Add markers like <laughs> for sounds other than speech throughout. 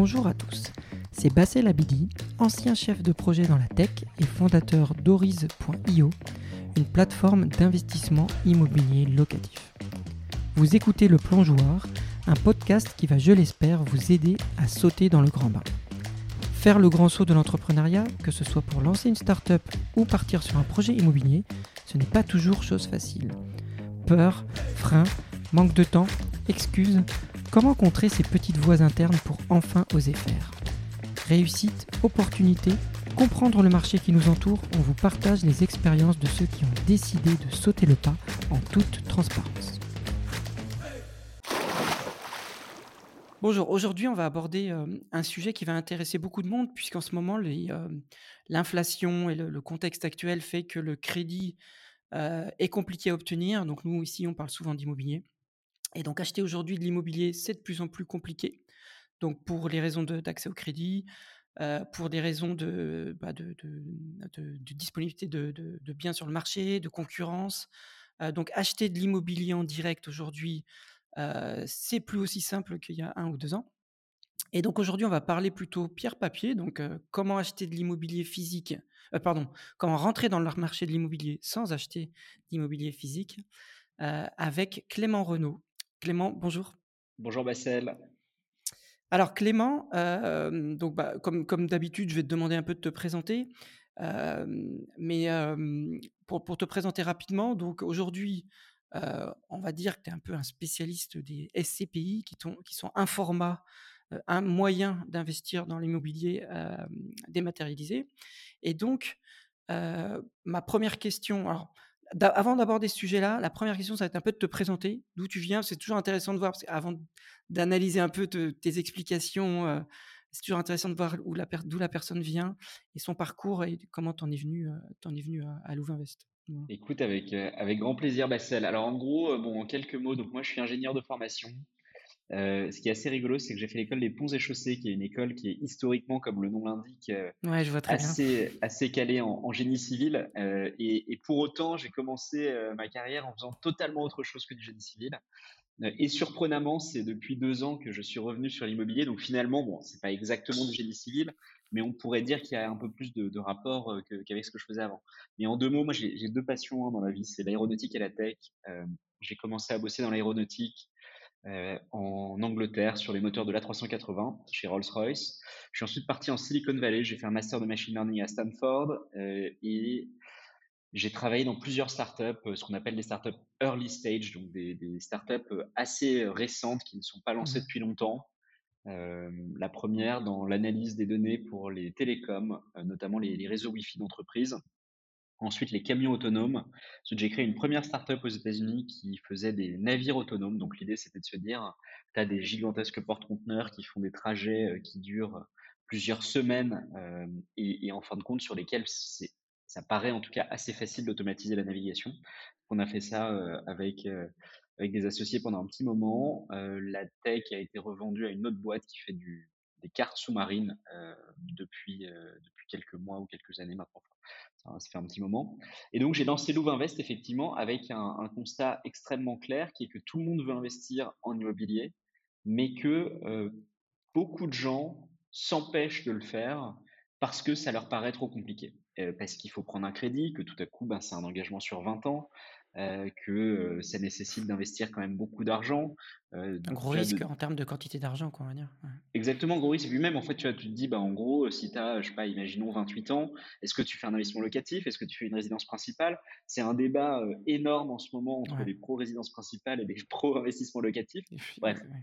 Bonjour à tous, c'est Bassel Abidi, ancien chef de projet dans la tech et fondateur d'Oriz.io, une plateforme d'investissement immobilier locatif. Vous écoutez Le Plongeoir, un podcast qui va, je l'espère, vous aider à sauter dans le grand bain. Faire le grand saut de l'entrepreneuriat, que ce soit pour lancer une start-up ou partir sur un projet immobilier, ce n'est pas toujours chose facile. Peur, frein, manque de temps, excuses, comment contrer ces petites voix internes pour enfin oser faire? Réussite, opportunité, comprendre le marché qui nous entoure, on vous partage les expériences de ceux qui ont décidé de sauter le pas en toute transparence. Bonjour, aujourd'hui on va aborder euh, un sujet qui va intéresser beaucoup de monde puisqu'en ce moment euh, l'inflation et le, le contexte actuel fait que le crédit euh, est compliqué à obtenir. Donc nous ici on parle souvent d'immobilier. Et donc acheter aujourd'hui de l'immobilier c'est de plus en plus compliqué. Donc pour les raisons d'accès au crédit, euh, pour des raisons de, bah, disponibilité de, biens sur le marché, de concurrence. Euh, donc acheter de l'immobilier en direct aujourd'hui, euh, c'est plus aussi simple qu'il y a un ou deux ans. Et donc aujourd'hui, on va parler plutôt pierre-papier, donc comment acheter de l'immobilier physique, pardon, comment rentrer dans le marché de l'immobilier sans acheter d'immobilier physique, avec Clément Renaud. Clément, bonjour. Bonjour Bassel. Alors Clément, euh, donc bah, comme, comme d'habitude, je vais te demander un peu de te présenter. Euh, mais euh, pour, pour te présenter rapidement, donc aujourd'hui, on va dire que tu es un peu un spécialiste des SCPI, qui, qui sont un format, un moyen d'investir dans l'immobilier dématérialisé. Et donc, ma première question, alors, avant d'aborder ce sujet-là, la première question, ça va être un peu de te présenter, d'où tu viens. C'est toujours intéressant de voir, parce qu'avant d'analyser un peu te- tes explications, c'est toujours intéressant de voir d'où la personne vient et son parcours et comment t'en es venu, euh, t'en es venu à, à Louvainvest. Écoute, avec, grand plaisir Bassel. Alors en gros, bon, en quelques mots, donc moi je suis ingénieur de formation. Euh, ce qui est assez rigolo, c'est que j'ai fait l'école des Ponts et Chaussées, qui est une école qui est historiquement, comme le nom l'indique, euh, Ouais, assez, assez calée en, en génie civil. Euh, et, et pour autant, j'ai commencé ma carrière en faisant totalement autre chose que du génie civil. Et surprenamment, c'est depuis deux ans que je suis revenu sur l'immobilier. Donc finalement, bon, c'est pas exactement du génie civil, mais on pourrait dire qu'il y a un peu plus de, de rapport qu'avec ce que je faisais avant. Mais en deux mots, moi j'ai deux passions hein, dans la vie, c'est l'aéronautique et la tech. J'ai commencé à bosser dans l'aéronautique euh, en Angleterre sur les moteurs de l'A380 chez Rolls-Royce. Je suis ensuite parti en Silicon Valley, j'ai fait un master de machine learning à Stanford euh, et j'ai travaillé dans plusieurs startups, euh, ce qu'on appelle des startups early stage, donc des, des startups assez récentes qui ne sont pas lancées Mhm. depuis longtemps. Euh, la première dans l'analyse des données pour les télécoms, notamment les, les réseaux Wi-Fi d'entreprise. Ensuite, les camions autonomes. J'ai créé une première startup aux États-Unis qui faisait des navires autonomes. Donc, l'idée, c'était de se dire, tu as des gigantesques porte-conteneurs qui font des trajets euh, qui durent plusieurs semaines euh, et, en fin de compte, sur lesquels ça paraît en tout cas assez facile d'automatiser la navigation. On a fait ça euh, avec, euh, avec des associés pendant un petit moment. Euh, la tech a été revendue à une autre boîte qui fait du, des cartes sous-marines euh, depuis, euh, depuis quelques mois ou quelques années maintenant. Ça, ça fait un petit moment. Et donc, j'ai lancé Louvainvest, effectivement, avec un, un constat extrêmement clair qui est que tout le monde veut investir en immobilier, mais que euh, beaucoup de gens s'empêchent de le faire parce que ça leur paraît trop compliqué. Euh, parce qu'il faut prendre un crédit, que tout à coup, ben, c'est un engagement sur 20 ans, euh, que euh, ça nécessite d'investir quand même beaucoup d'argent. Un gros risque de- en termes de quantité d'argent, quoi, on va dire. Ouais. Exactement, gros risque. Et puis même, en fait, tu, vois, tu te dis, bah, en gros, si tu as, je sais pas, imaginons 28 ans, est-ce que tu fais un investissement locatif? Est-ce que tu fais une résidence principale? C'est un débat énorme en ce moment entre Ouais. les pro-résidence principale et les pro-investissement locatif. Et puis, Bref. ouais.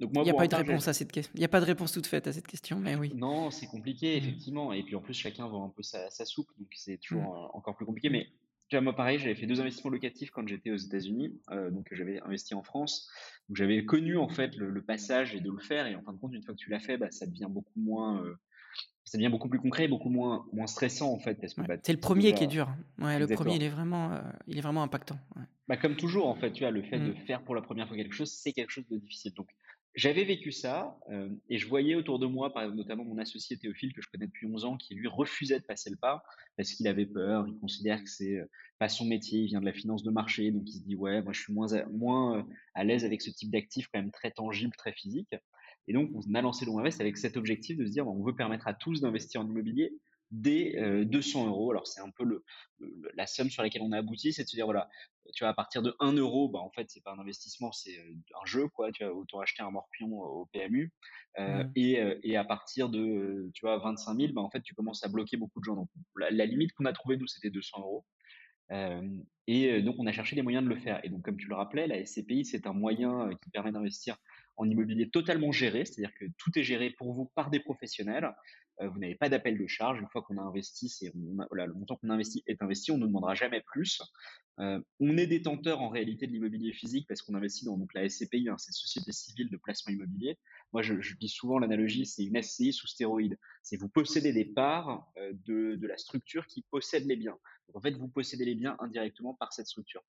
Donc moi, Il n'y a pas eu de réponse à cette question. Il n'y a pas de réponse toute faite à cette question, mais oui. Non, c'est compliqué, Mm. effectivement. Et puis en plus, chacun vend un peu sa, sa soupe, donc c'est toujours Mm. euh, encore plus compliqué. Mais tu vois, moi, pareil, j'avais fait deux investissements locatifs quand j'étais aux États-Unis, euh, donc j'avais investi en France. Donc j'avais connu en fait le, le passage et de le faire. Et en fin de compte, une fois que tu l'as fait, bah, ça devient beaucoup moins, euh, ça devient beaucoup plus concret, beaucoup moins, moins stressant en fait, parce que Ouais. bah, C'est le premier déjà- qui est dur. Ouais, le premier, il est vraiment, euh, il est vraiment impactant. Ouais. Bah, comme toujours, en fait, tu vois, le fait de Mm. faire pour la première fois quelque chose, c'est quelque chose de difficile. Donc, J'avais vécu ça, hem et je voyais autour de moi, par notamment mon associé Théophile que je connais depuis 11 ans, qui lui refusait de passer le pas parce qu'il avait peur. Il considère que c'est, heu, pas son métier. Il vient de la finance de marché, donc il se dit: «Ouais, moi je suis moins à moins, heu, à l'aise avec ce type d'actifs quand même très tangibles, très physiques» et donc on a lancé Louvainvest avec cet objectif de se dire: «On veut permettre à tous d'investir en immobilier dès, heu, 200 euros». Alors c'est un peu le le la somme sur laquelle on a abouti, c'est de se dire voilà, tu vois, à partir de 1 euro, bah, en fait, c'est pas un investissement, c'est, un jeu, quoi. Tu vois, autant acheter un morpion au PMU, Mmh. et et à partir de, tu vois, 25 000, bah, en fait, tu commences à bloquer beaucoup de gens. Donc la la limite qu'on a trouvée, nous, c'était 200 euros. Et donc on a cherché les moyens de le faire et donc comme tu le rappelais, la SCPI, c'est un moyen, qui permet d'investir en immobilier totalement géré, c'est-à-dire que tout est géré pour vous par des professionnels. Heu, vous n'avez pas d'appel de charge. Une fois qu'on a investi, c'est le montant qu'on investit est investi, on ne demandera jamais plus. Heu, on est détenteur en réalité de l'immobilier physique parce qu'on investit dans donc la SCPI, hein, c'est Société civile de placement immobilier. Moi, je dis souvent l'analogie, c'est une SCI sous stéroïde. C'est vous possédez des parts, heu, de la structure qui possède les biens. En fait, vous possédez les biens indirectement par cette structure.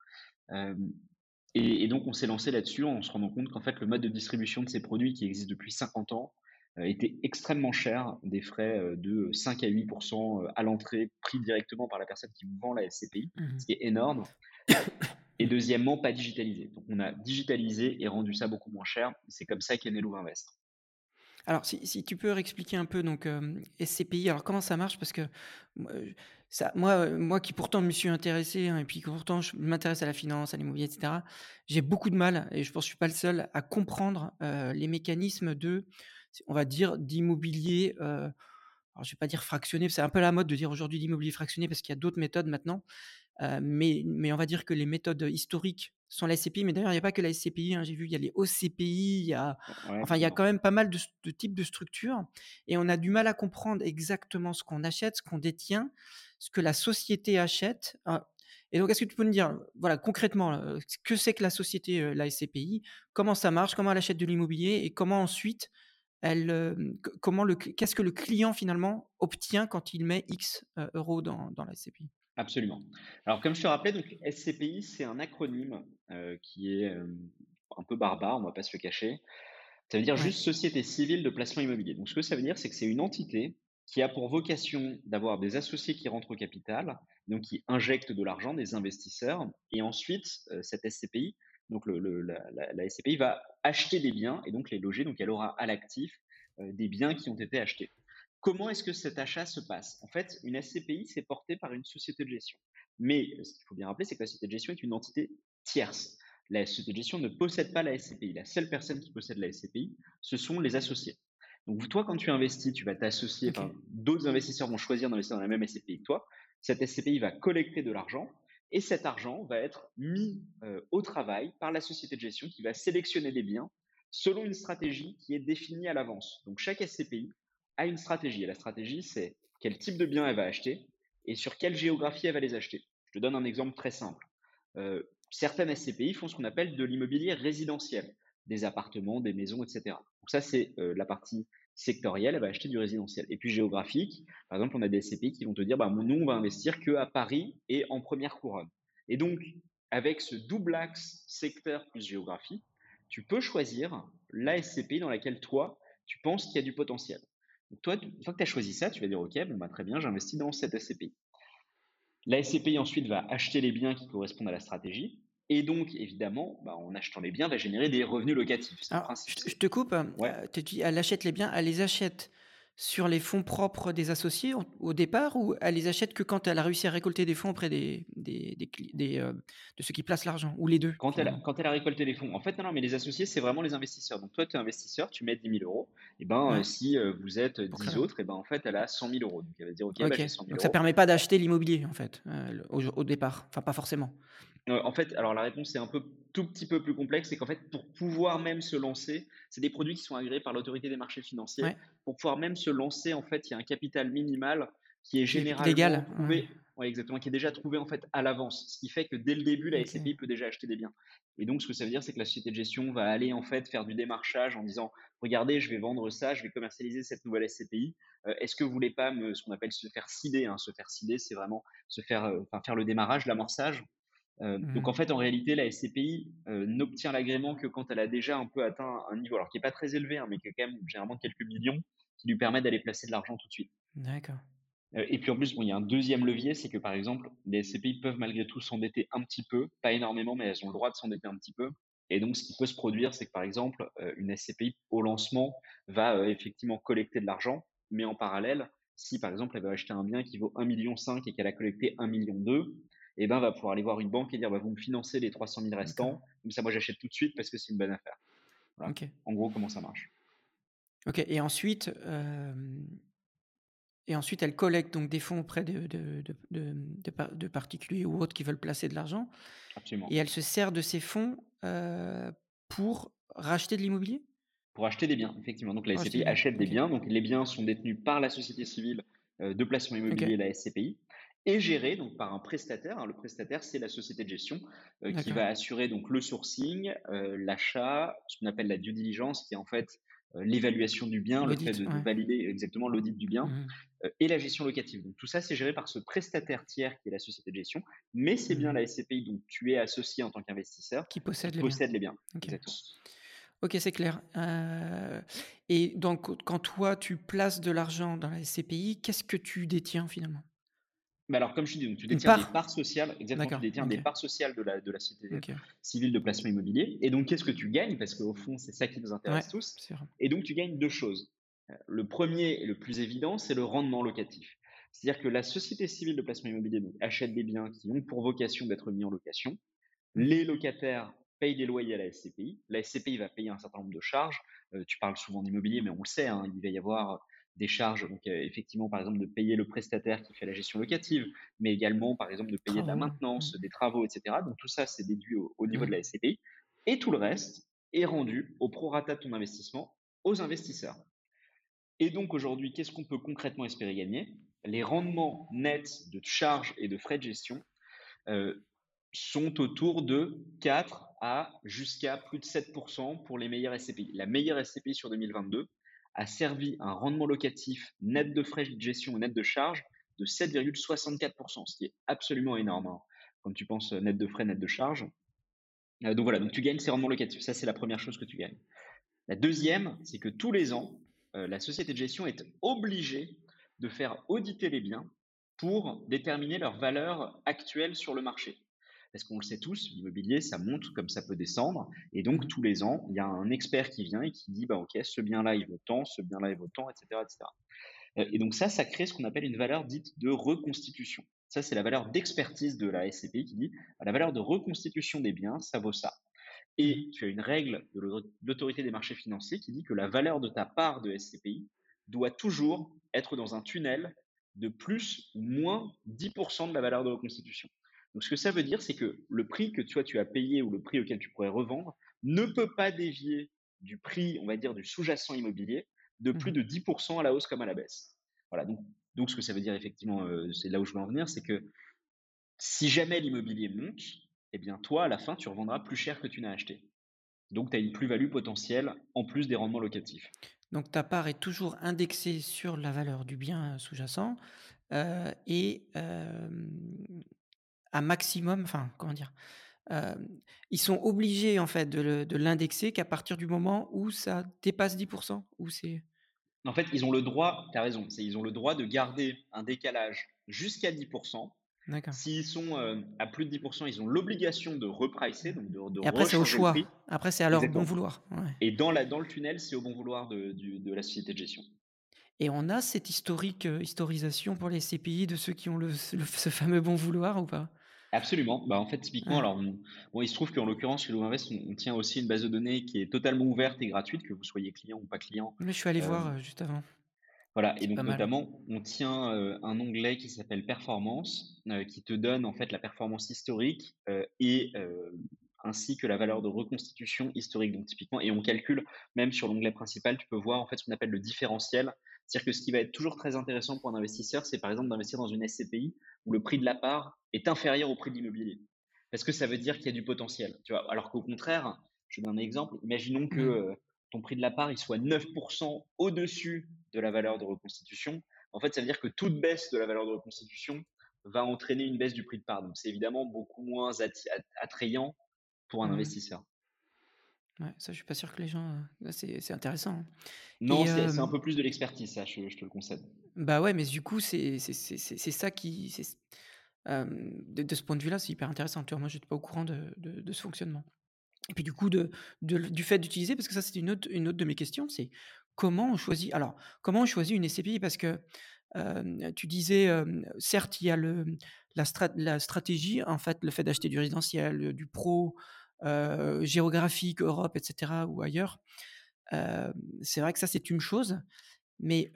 Et donc on s'est lancé là-dessus en se rendant compte qu'en fait, le mode de distribution de ces produits qui existe depuis 50 ans, était extrêmement cher. Des frais, heu, de 5 à 8 heu, à l'entrée, pris directement par la personne qui vous vend la SCPI, Mmh ce qui est énorme et deuxièmement, pas digitalisé. Donc on a digitalisé et rendu ça beaucoup moins cher. C'est comme ça qu'est né Louvainvest. Alors si si tu peux réexpliquer un peu donc, SCPI, alors comment ça marche? Parce que moi, ça moi, qui pourtant me suis intéressé, hein, et puis pourtant je m'intéresse à la finance, à l'immobilier et cetera, j'ai beaucoup de mal et je pense que je suis pas le seul à comprendre, les mécanismes de on va dire d'immobilier, alors je vais pas dire fractionné, c'est un peu la mode de dire aujourd'hui l'immobilier fractionné parce qu'il y a d'autres méthodes maintenant. Heu, mais mais on va dire que les méthodes historiques sont la SCPI, mais d'ailleurs il y a pas que la SCPI, hein, j'ai vu il y a les OCPI, il y a Ouais, enfin il y a quand même pas mal de de types de structures et on a du mal à comprendre exactement ce qu'on achète, ce qu'on détient, ce que la société achète, hein et donc est-ce que tu peux me dire, voilà, concrètement, que c'est que la société, la SCPI? Comment ça marche? Comment elle achète de l'immobilier et comment ensuite elle, comment le qu'est-ce que le client finalement obtient quand il met X, euros dans dans la SCPI? Absolument. Alors comme je te rappelais, donc SCPI, c'est un acronyme, qui est, un peu barbare, on va pas se le cacher. Ça veut dire Ouais. juste Société civile de placement immobilier. Donc ce que ça veut dire, c'est que c'est une entité qui a pour vocation d'avoir des associés qui rentrent au capital, donc qui injectent de l'argent, des investisseurs et ensuite, cette SCPI, donc le le la la la SCPI va acheter des biens et donc les loger, donc elle aura à l'actif, heu, des biens qui ont été achetés. Comment est-ce que cet achat se passe? En fait, une SCPI, c'est porté par une société de gestion. Mais euh, ce qu'il faut bien rappeler, c'est que la société de gestion est une entité tierce. La société de gestion ne possède pas la SCPI. La seule personne qui possède la SCPI, ce sont les associés. Donc toi, quand tu investis, tu vas t'associer, OK. enfin, d'autres investisseurs vont choisir d'investir dans la même SCPI que toi. Cette SCPI va collecter de l'argent et cet argent va être mis euh, au travail par la société de gestion qui va sélectionner des biens selon une stratégie qui est définie à l'avance. Donc chaque SCPI a une stratégie. Et la stratégie, c'est quel type de bien elle va acheter et sur quelle géographie elle va les acheter. Je te donne un exemple très simple. Euh, certaines SCPI font ce qu'on appelle de l'immobilier résidentiel, des appartements, des maisons, etc. Donc ça, c'est euh, la partie sectorielle, elle va acheter du résidentiel. Et puis géographique, par exemple, on a des SCPI qui vont te dire, bah, nous, on va investir que à Paris et en première couronne. Et donc, avec ce double axe secteur plus géographie, tu peux choisir la SCPI dans laquelle toi, tu penses qu'il y a du potentiel. Donc toi, une fois que tu as choisi ça, tu vas dire, OK, bon, bah, très bien, j'investis dans cette SCPI. La SCPI ensuite va acheter les biens qui correspondent à la stratégie. Et donc, évidemment, bah, en achetant les biens, va générer des revenus locatifs. Alors, je te coupe, heu, ouais, tu dis elle achète les biens, elle les achète sur les fonds propres des associés au départ ou elle les achète que quand elle a réussi à récolter des fonds auprès des des des cli des, heu, de ceux qui placent l'argent ou les 2 Quand elle, a, finalement? quand elle a récolté les fonds. En fait, non, non mais les associés, c'est vraiment les investisseurs. Donc, toi, tu es investisseur, tu mets 10 000 euros. Et ben, euh, Ouais, si euh, vous êtes pour créer 10 la autres, et ben, en fait, elle a 100 000 euros. Donc, elle va dire, OK, bah, OK, j'ai 100 000 donc ça euros. permet pas d'acheter l'immobilier en fait, au départ? Enfin pas forcément? Heu, en fait, alors la réponse est un peu tout petit peu plus complexe, c'est qu'en fait, pour pouvoir même se lancer, c'est des produits qui sont agréés par l'autorité des marchés financiers. Ouais, Pour pouvoir même se lancer, en fait, il y a un capital minimal qui est généralement légal? Trouvé ouais, exactement, qui est déjà trouvé, en fait, à l'avance. Ce qui fait que dès le début, la. SCPI peut déjà acheter des biens. Et donc ce que ça veut dire, c'est que la société de gestion va aller, en fait, faire du démarchage en disant: «Regardez, je vais vendre ça, je vais commercialiser cette nouvelle SCPI. Heu, est-ce que vous voulez pas me» ce qu'on appelle se faire seeder, hein. Se faire seeder, c'est vraiment se faire, enfin, faire le démarrage, l'amorçage Euh, donc en Mmh. fait, en réalité, la SCPI euh, n'obtient l'agrément que quand elle a déjà un peu atteint un niveau, alors qui est pas très élevé, hein, mais qui est quand même généralement quelques millions, qui lui permet d'aller placer de l'argent tout de suite. D'accord. Euh, et puis en plus, bon, il y a un deuxième levier, c'est que par exemple, les SCPI peuvent malgré tout s'endetter un petit peu, pas énormément, mais elles ont le droit de s'endetter un petit peu. Et donc, ce qui peut se produire, c'est que par exemple, une SCPI au lancement va effectivement collecter de l'argent, mais en parallèle, si par exemple elle veut acheter un bien qui vaut 1,5 million et qu'elle a collecté 1,2 million, et ben va pouvoir aller voir une banque et dire bah, vous me financez les 300 000 D'accord. restants, comme ça moi j'achète tout de suite parce que c'est une bonne affaire. Voilà. OK. En gros, comment ça marche. OK et ensuite, et ensuite elle collecte donc des fonds auprès de de de de de par de particuliers ou autres qui veulent placer de l'argent et Absolument. elle se sert de ces fonds, pour racheter de l'immobilier? Pour acheter des biens, effectivement. Donc la SCPI achète des biens. Donc les biens sont détenus par la société civile de placement immobilier, la SCPI, et gérés donc par un prestataire. hein. Le prestataire, c'est la société de gestion euh, qui va assurer donc le sourcing, euh, l'achat, ce qu'on appelle la due diligence, qui est en fait euh, l'évaluation du bien, le fait de, valider exactement l'audit du bien, Mmh et la gestion locative. Donc tout ça, c'est géré par ce prestataire tiers qui est la société de gestion, mais c'est bien Mmh la SCPI dont tu es associé en tant qu'investisseur Qui qui possède les biens. possède les biens. OK. Exactement. OK, c'est clair. Et donc quand toi tu places de l'argent dans la SCPI, qu'est-ce que tu détiens finalement? Mais alors, comme je te dis, donc tu détiens des part? parts sociales, exactement, tu détiens des parts sociales de la, de la société civile de placement immobilier. Et donc, qu'est-ce que tu gagnes? Parce qu'au fond, c'est ça qui nous Ouais, intéresse tous. Et donc, tu gagnes deux choses. Euh, Le premier et le plus évident, c'est le rendement locatif. C'est-à-dire que la société civile de placement immobilier donc, achète des biens qui ont pour vocation d'être mis en location. Mmh Les locataires payent des loyers à la SCPI. La SCPI va payer un certain nombre de charges. Euh, tu parles souvent d'immobilier, mais on le sait, hein, il va y avoir des charges, donc euh, effectivement, par exemple, de payer le prestataire qui fait la gestion locative, mais également, par exemple, de payer de la maintenance, Mmh. des travaux, etc. Donc tout ça, c'est déduit au, au niveau de Mmh. la SCPI. Et tout le reste est rendu au prorata de ton investissement aux investisseurs. Et donc aujourd'hui, qu'est-ce qu'on peut concrètement espérer gagner? Les rendements nets de charges et de frais de gestion euh, sont autour de 4 à jusqu'à plus de 7% pour les meilleures SCPI. La meilleure SCPI sur 2022 a servi un rendement locatif net de frais de gestion et net de charges de 7,64%, ce qui est absolument énorme hein, quand tu penses net de frais, net de charges. Euh, donc voilà, donc tu gagnes ces rendements locatifs. Ça, c'est la première chose que tu gagnes. La deuxième, c'est que tous les ans, euh, la société de gestion est obligée de faire auditer les biens pour déterminer leur valeur actuelle sur le marché. Parce qu'on le sait tous, l'immobilier, ça monte comme ça peut descendre. Et donc, Mmh tous les ans, il y a un expert qui vient et qui dit, bah, OK, ce bien-là, il vaut tant, ce bien-là, il vaut tant, etc., etc. Euh, Et donc ça, ça crée ce qu'on appelle une valeur dite de reconstitution. Ça, c'est la valeur d'expertise de la SCPI qui dit, bah, la valeur de reconstitution des biens, ça vaut ça. Mmh Et tu as une règle de l'autorité des marchés financiers qui dit que la valeur de ta part de SCPI doit toujours être dans un tunnel de plus ou moins 10% de la valeur de reconstitution. Donc, ce que ça veut dire, c'est que le prix que toi, tu as payé ou le prix auquel tu pourrais revendre ne peut pas dévier du prix, on va dire, du sous-jacent immobilier de plus Mmh de 10% à la hausse comme à la baisse. Voilà. Donc, donc ce que ça veut dire, effectivement, euh, c'est là où je veux en venir, c'est que si jamais l'immobilier monte, eh bien, toi, à la fin, tu revendras plus cher que tu n'as acheté. Donc, tu as une plus-value potentielle en plus des rendements locatifs. Donc ta part est toujours indexée sur la valeur du bien, sous-jacent, heu et hem, un maximum enfin, comment dire? Ils sont obligés en fait de l'indexer qu'à partir du moment où ça dépasse 10 Ou c'est En fait, ils ont le droit, tu as raison, c'est ils ont le droit de garder un décalage jusqu'à 10%. d'accord. S'ils sont euh, à plus de 10%, ils ont l'obligation de repricer, donc de, de Et après c'est au choix. Après c'est à leur bon vouloir. Ouais. Et dans, la, dans le tunnel, c'est au bon vouloir de, de la société de gestion. Et on a cette historique, historisation pour les CPI de ceux qui ont le le ce fameux bon vouloir ou pas? Absolument. Bah, en fait, typiquement, Ouais. alors, on- bon, il se trouve qu'en l'occurrence, chez Lovinvest, on, on tient aussi une base de données qui est totalement ouverte et gratuite, que vous soyez client ou pas client. Oui, je suis allé Euh, voir, heu, juste avant. Voilà, et donc notamment, on tient euh, un onglet qui s'appelle Performance, euh, qui te donne en fait la performance historique euh, et euh, ainsi que la valeur de reconstitution historique. Donc typiquement, et on calcule même sur l'onglet principal, tu peux voir en fait ce qu'on appelle le différentiel. C'est-à-dire que ce qui va être toujours très intéressant pour un investisseur, c'est par exemple d'investir dans une SCPI où le prix de la part est inférieur au prix de l'immobilier, parce que ça veut dire qu'il y a du potentiel. Tu vois, alors qu'au contraire, je donne un exemple. Imaginons que Mmh. euh, ton prix de la part il soit 9% au-dessus de la valeur de reconstitution, en fait, ça veut dire que toute baisse de la valeur de reconstitution va entraîner une baisse du prix de part. Donc c'est évidemment beaucoup moins attrayant pour un Mmh. investisseur. Ouais, ça, je suis pas sûr que les gens, heu, c'est c'est intéressant, hein Non, c'est c'est un hem peu plus de l'expertise ça, je je te le concède. Bah, ouais, mais du coup, c'est c'est c'est c'est c'est ça qui c'est hem, de de ce point de vue-là, c'est hyper intéressant, tu vois? Moi, j'étais pas au courant de de de ce fonctionnement et puis du coup, de du fait d'utiliser parce que ça, c'était une autre une autre de mes questions, c'est comment on choisit alors, comment on choisit une SCPI? Parce que, hem, tu disais, hem, certes, il y a le la strat la stratégie, en fait, le fait d'acheter du résidentiel, du pro, heu, géographique, Europe et cetera ou ailleurs. Hem, c'est vrai que ça, c'est une chose, mais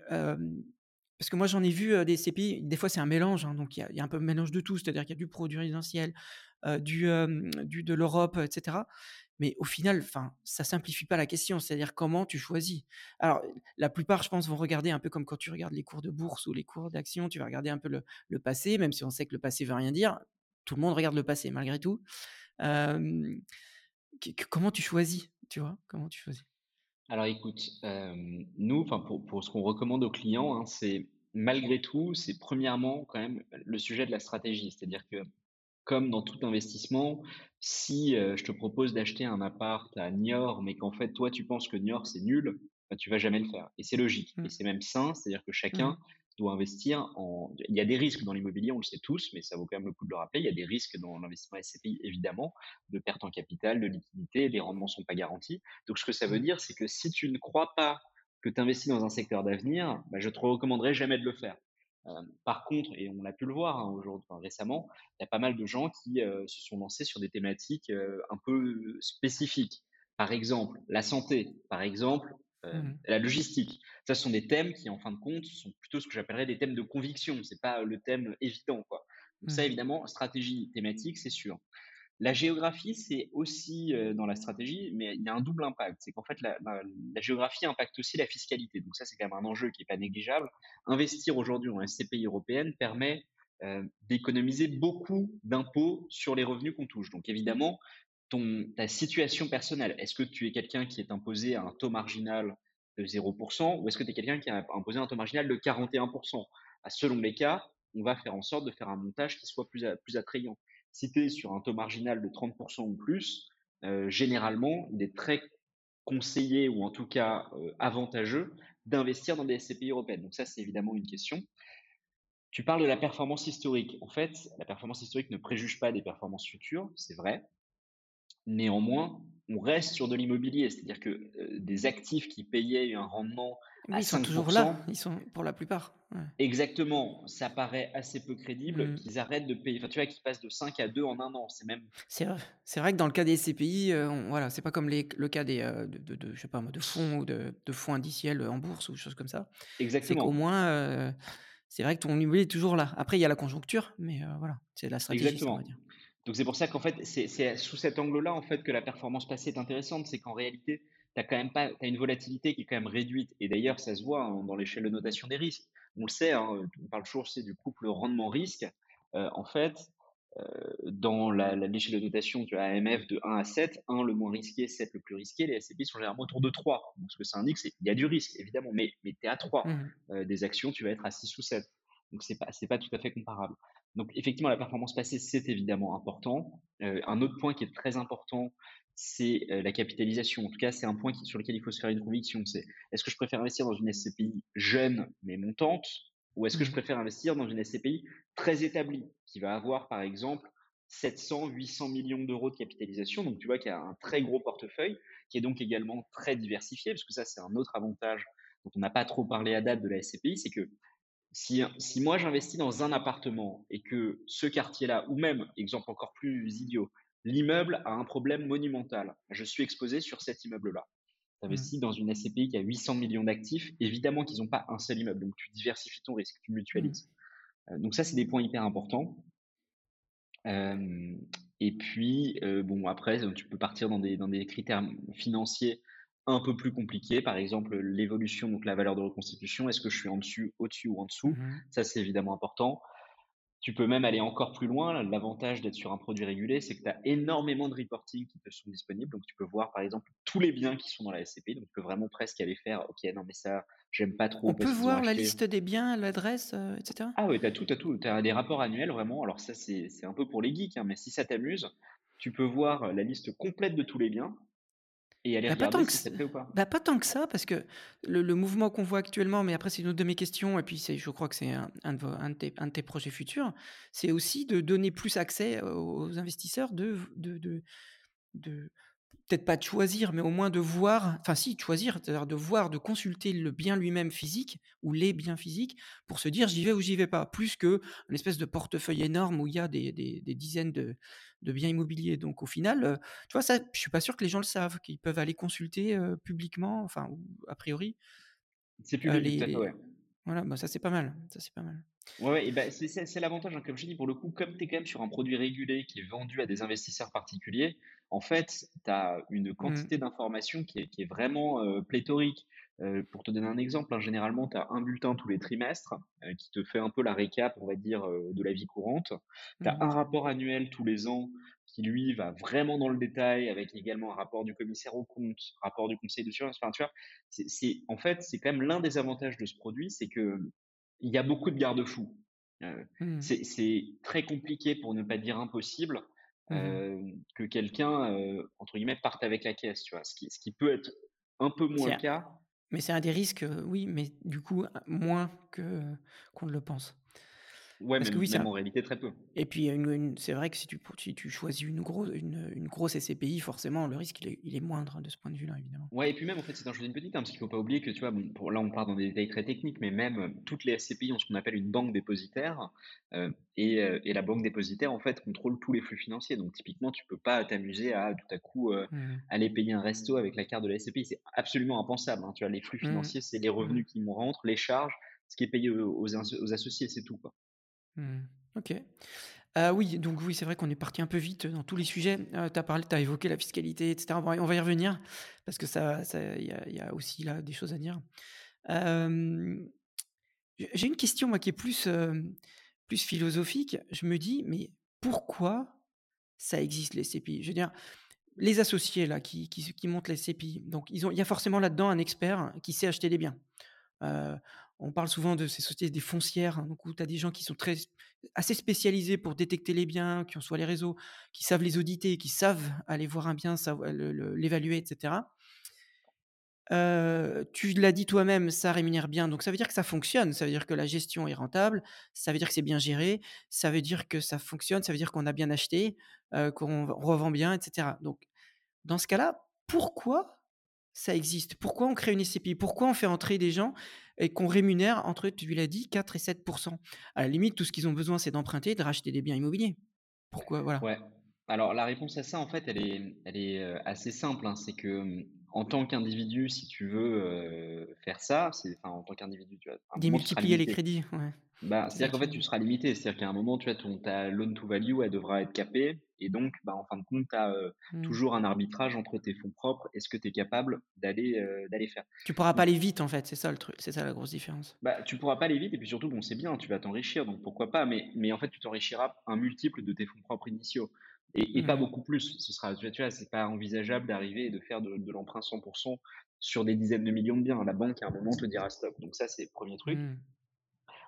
parce que moi, j'en ai vu, des SCPI, des fois, c'est un mélange, hein, donc il y a un peu un mélange de tout, c'est-à-dire qu'il y a du pro, du résidentiel, du, du de l'Europe, et cetera, mais au final, enfin, ça simplifie pas la question, c'est-à-dire comment tu choisis? Alors, la plupart, je pense, vont regarder un peu comme quand tu regardes les cours de bourse ou les cours d'actions, tu vas regarder un peu le le passé, même si on sait que le passé veut rien dire. Tout le monde regarde le passé malgré tout. Comment tu choisis, tu vois? Comment tu choisis? Alors écoute, nous, pour pour ce qu'on recommande aux clients, hein, c'est malgré tout, c'est premièrement quand même le sujet de la stratégie. C'est-à-dire que comme dans tout investissement, si, je te propose d'acheter un appart à Niort, mais qu'en fait, toi, tu penses que Niort, c'est nul, bah, tu vas jamais le faire et c'est logique et Mmh. c'est même sain. C'est-à-dire que Mmh. chacun doit investir en il y a des risques dans l'immobilier, on le sait tous, mais ça vaut quand même le coup de le rappeler. Il y a des risques dans l'investissement SCPI évidemment, de perte en capital, de liquidité, les rendements sont pas garantis. Donc ce que ça veut Mmh. dire, c'est que si tu ne crois pas que tu investis dans un secteur d'avenir, bah, je te recommanderais jamais de le faire. Hem, par contre et on a pu le voir, hein, aujourd enfin récemment, il y a pas mal de gens qui, heu, se sont lancés sur des thématiques, heu, un peu spécifiques. Par exemple, la santé, par exemple, Mmh hem, mh. la logistique. Ça, ce sont des thèmes qui, en fin de compte, sont plutôt ce que j'appellerais des thèmes de conviction. C'est pas le thème évident, quoi. Donc ça, Mmh. évidemment, stratégie thématique, c'est sûr. La géographie, c'est aussi, heu, dans la stratégie, mais il y a un double impact. C'est qu'en fait, la la la géographie impacte aussi la fiscalité. Donc ça, c'est quand même un enjeu qui est pas négligeable. Investir aujourd'hui en SCPI européenne permet, d'économiser beaucoup d'impôts sur les revenus qu'on touche. Donc évidemment, ta situation personnelle, est-ce que tu es quelqu'un qui est imposé à un taux marginal de 0% ou est-ce que tu es quelqu'un qui est imposé un taux marginal de 41% bah, selon les cas, on va faire en sorte de faire un montage qui soit plus a plus attrayant. Si tu es sur un taux marginal de 30% ou plus, heu, généralement, il est très conseillé ou en tout cas, heu, avantageux d'investir dans des SCPI européennes. Donc ça, c'est évidemment une question. Tu parles de la performance historique. En fait, la performance historique ne préjuge pas des performances futures, c'est vrai. Néanmoins, on reste sur de l'immobilier, c'est-à-dire que, heu, des actifs qui payaient un rendement à ils sont toujours là, ils sont pour la plupart, ouais. exactement, ça paraît assez peu crédible Mmh. qu'ils arrêtent de payer enfin, tu vois, qu'ils passent de 5 à 2 en un an. C'est même C'est vrai c'est vrai que dans le cas des SCPI, heu, on voilà, c'est pas comme les le cas des, heu, de de de je sais pas de fonds ou de de fonds indiciels, en bourse ou des choses comme ça. C'est qu'au exactement, moins, heu, c'est vrai que ton immobilier est toujours là. Après, il y a la conjoncture, mais voilà, c'est de la stratégie, ça, on va exactement. dire. Donc c'est pour ça qu'en fait, c'est c'est sous cet angle-là, en fait, que la performance passée est intéressante. C'est qu'en réalité, tu as quand même pas tu une volatilité qui est quand même réduite et d'ailleurs ça se voit, hein, dans l'échelle de notation des risques. On le sait, hein, on parle toujours, sais, du couple rendement-risque. Heu, en fait, dans la la l'échelle de notation, as AMF de 1 à 7, 1 le moins risqué, 7 le plus risqué, les SCPI sont généralement autour de 3. Donc ce que ça indique, c'est qu'il y a du risque évidemment, mais mais tu es à 3. Mmh mh. Heu, des actions, tu vas être à 6 ou 7. Donc c'est pas c'est pas tout à fait comparable. Donc effectivement, la performance passée, c'est évidemment important. Heu, un autre point qui est très important, c'est, heu, la capitalisation. En tout cas, c'est un point qui sur lequel il faut se faire une conviction. C'est est-ce que je préfère investir dans une SCPI jeune mais montante ou est-ce que je Mmh. préfère investir dans une SCPI très établie qui va avoir par exemple 700-800 millions d'euros de capitalisation? Donc, tu vois qu'il y a un très gros portefeuille qui est donc également très diversifié, parce que ça, c'est un autre avantage dont on n'a pas trop parlé à date de la SCPI, c'est que si, si moi j'investis dans un appartement et que ce quartier-là, ou même, exemple encore plus idiot, l'immeuble a un problème monumental, je suis exposé sur cet immeuble-là. Tu Mmh. investis dans une SCPI qui a 800 millions d'actifs, évidemment qu'ils n'ont pas un seul immeuble, donc tu diversifies ton risque, tu Mmh. mutualises. Euh, donc ça, c'est des points hyper importants. Hem et puis, heu, bon après, tu peux partir dans des dans des critères financiers un peu plus compliqués. Par exemple, l'évolution, donc la valeur de reconstitution. Est-ce que je suis en dessus, au-dessus ou en dessous? Mmh Ça, c'est évidemment important. Tu peux même aller encore plus loin. L'avantage d'être sur un produit régulé, c'est que tu as énormément de reporting qui te sont disponibles. Donc, tu peux voir, par exemple, tous les biens qui sont dans la SCPI. Donc, tu peux vraiment presque aller faire, OK, non, mais ça, j'aime pas trop On peut voir la liste des biens, l'adresse, heu, et cetera? Ah ouais, tu as tout, tu as tout. Tu as des rapports annuels vraiment. Alors ça, c'est c'est un peu pour les geeks, hein, mais si ça t'amuse, tu peux voir la liste complète de tous les biens et aller Bah, pas tant que si ça plaît ou pas. bah, pas tant que ça parce que le le mouvement qu'on voit actuellement, mais après c'est une autre de mes questions et puis c'est je crois que c'est un un de vos un de tes projets futurs, c'est aussi de donner plus accès aux investisseurs de de de de peut-être pas de choisir, mais au moins de voir enfin si, de choisir, c'est-à-dire de voir, de consulter le bien lui-même physique ou les biens physiques pour se dire: «J'y vais ou j'y vais pas». Plus qu'une espèce de portefeuille énorme où il y a des des des dizaines de de biens immobiliers. Donc au final, heu, tu vois ça, je suis pas sûr que les gens le savent, qu'ils peuvent aller consulter, publiquement, enfin ou a priori, C'est public, les fait, les ouais. voilà, bah, ça c'est pas mal, ça c'est pas mal. Ouais, ouais et bah, c'est l'avantage, hein, comme je dit, pour le coup, comme tu es quand même sur un produit régulé qui est vendu à des investisseurs particuliers, en fait, tu as une Mmh. quantité d'informations qui est qui est vraiment, pléthorique. Pour te donner un exemple, hein, généralement, tu as un bulletin tous les trimestres, qui te fait un peu la récap, on va dire, de la vie courante. Tu as Mmh. un rapport annuel tous les ans qui, lui, va vraiment dans le détail, avec également un rapport du commissaire aux comptes, rapport du conseil de surveillance. Enfin, tu vois? C'est c'est en fait, c'est quand même l'un des avantages de ce produit, c'est que il y a beaucoup de garde-fous. Mmh. c'est très compliqué pour ne pas dire impossible, Mmh mh. hem, que quelqu'un, heu, entre guillemets «parte avec la caisse», tu vois? Ce qui ce qui peut être un peu moins le cas mais c'est un des risques, heu, oui, mais du coup, moins que qu'on ne le pense. Ouais, Parce que oui, même un en réalité très peu. Et puis, une une c'est vrai que si tu si tu choisis une grosse une, une grosse SCPI, forcément, le risque, il est il est moindre de ce point de vue-là, évidemment. Ouais et puis même en fait, c'est un choix d'une petite, hein, parce qu'il faut pas oublier que tu vois, bon, pour là, on part dans des détails très techniques, mais même, heu, toutes les SCPI ont ce qu'on appelle une banque dépositaire, heu et heu et la banque dépositaire, en fait, contrôle tous les flux financiers. Donc typiquement, tu peux pas t'amuser à tout à coup, Mmh. aller payer un resto avec la carte de la SCPI. C'est absolument impensable, hein, tu vois? Les flux Mmh. financiers, c'est les Mmh. revenus qui me rentrent, les charges, ce qui est payé aux aux associés, c'est tout, quoi. Mmh. OK. Heu, oui, donc oui, c'est vrai qu'on est parti un peu vite dans tous les sujets. Heu, tu as parlé évoqué la fiscalité et cetera. On va y revenir parce que ça ça il y a il y a aussi là des choses à dire. Hem, j'ai une question moi qui est plus, hem, plus philosophique. Je me dis: «Mais pourquoi ça existe les SCPI?» je veux dire, les associés là qui qui montent les SCPI, donc il y a forcément là-dedans un expert qui sait acheter des biens. On parle souvent de ces sociétés des foncières, hein, donc où tu as des gens qui sont très assez spécialisés pour détecter les biens, qui ont soit les réseaux, qui savent les auditer, qui savent aller voir un bien, l'évaluer et cetera. Heu, tu l'as dit toi-même, ça rémunère bien, donc ça veut dire que ça fonctionne. Ça veut dire que la gestion est rentable, ça veut dire que c'est bien géré, ça veut dire que ça fonctionne, ça veut dire qu'on a bien acheté, heu, qu'on revend bien et cetera. Donc dans ce cas-là, pourquoi ça existe? Pourquoi on crée une SCPI? Pourquoi on fait entrer des gens et qu'on rémunère entre, tu l'as dit, 4 et 7 À la limite, tout ce qu'ils ont besoin, c'est d'emprunter, de racheter des biens immobiliers. Pourquoi? Voilà. Ouais. Alors la réponse à ça, en fait, elle est elle est, heu, assez simple, hein. C'est que, mmh, en tant qu'individu, si tu veux, heu, faire ça, c'est enfin, en tant qu'individu, tu seras Démultiplier les crédits, ouais. Bah, c'est-à-dire que qu'en fait, tu seras limité. C'est-à-dire qu'à un moment, tu vois, ton ta loan to value, elle devra être capée et donc, bah, en fin de compte, tu as, Mmh. toujours un arbitrage entre tes fonds propres et ce que tu es capable d'aller, heu, d'aller faire. Tu pourras pas aller vite en fait, c'est ça le truc, c'est ça la grosse différence. Bah, tu pourras pas aller vite et puis surtout, bon, c'est bien, tu vas t'enrichir, donc pourquoi pas, mais mais en fait, tu t'enrichiras un multiple de tes fonds propres initiaux et et pas Mmh. beaucoup plus. Ce sera tu vois c'est pas envisageable d'arriver et de faire de de l'emprunt 100% sur des dizaines de millions de biens. La banque, à un moment, te dira stop. Donc ça, c'est le 1er truc. Mmh.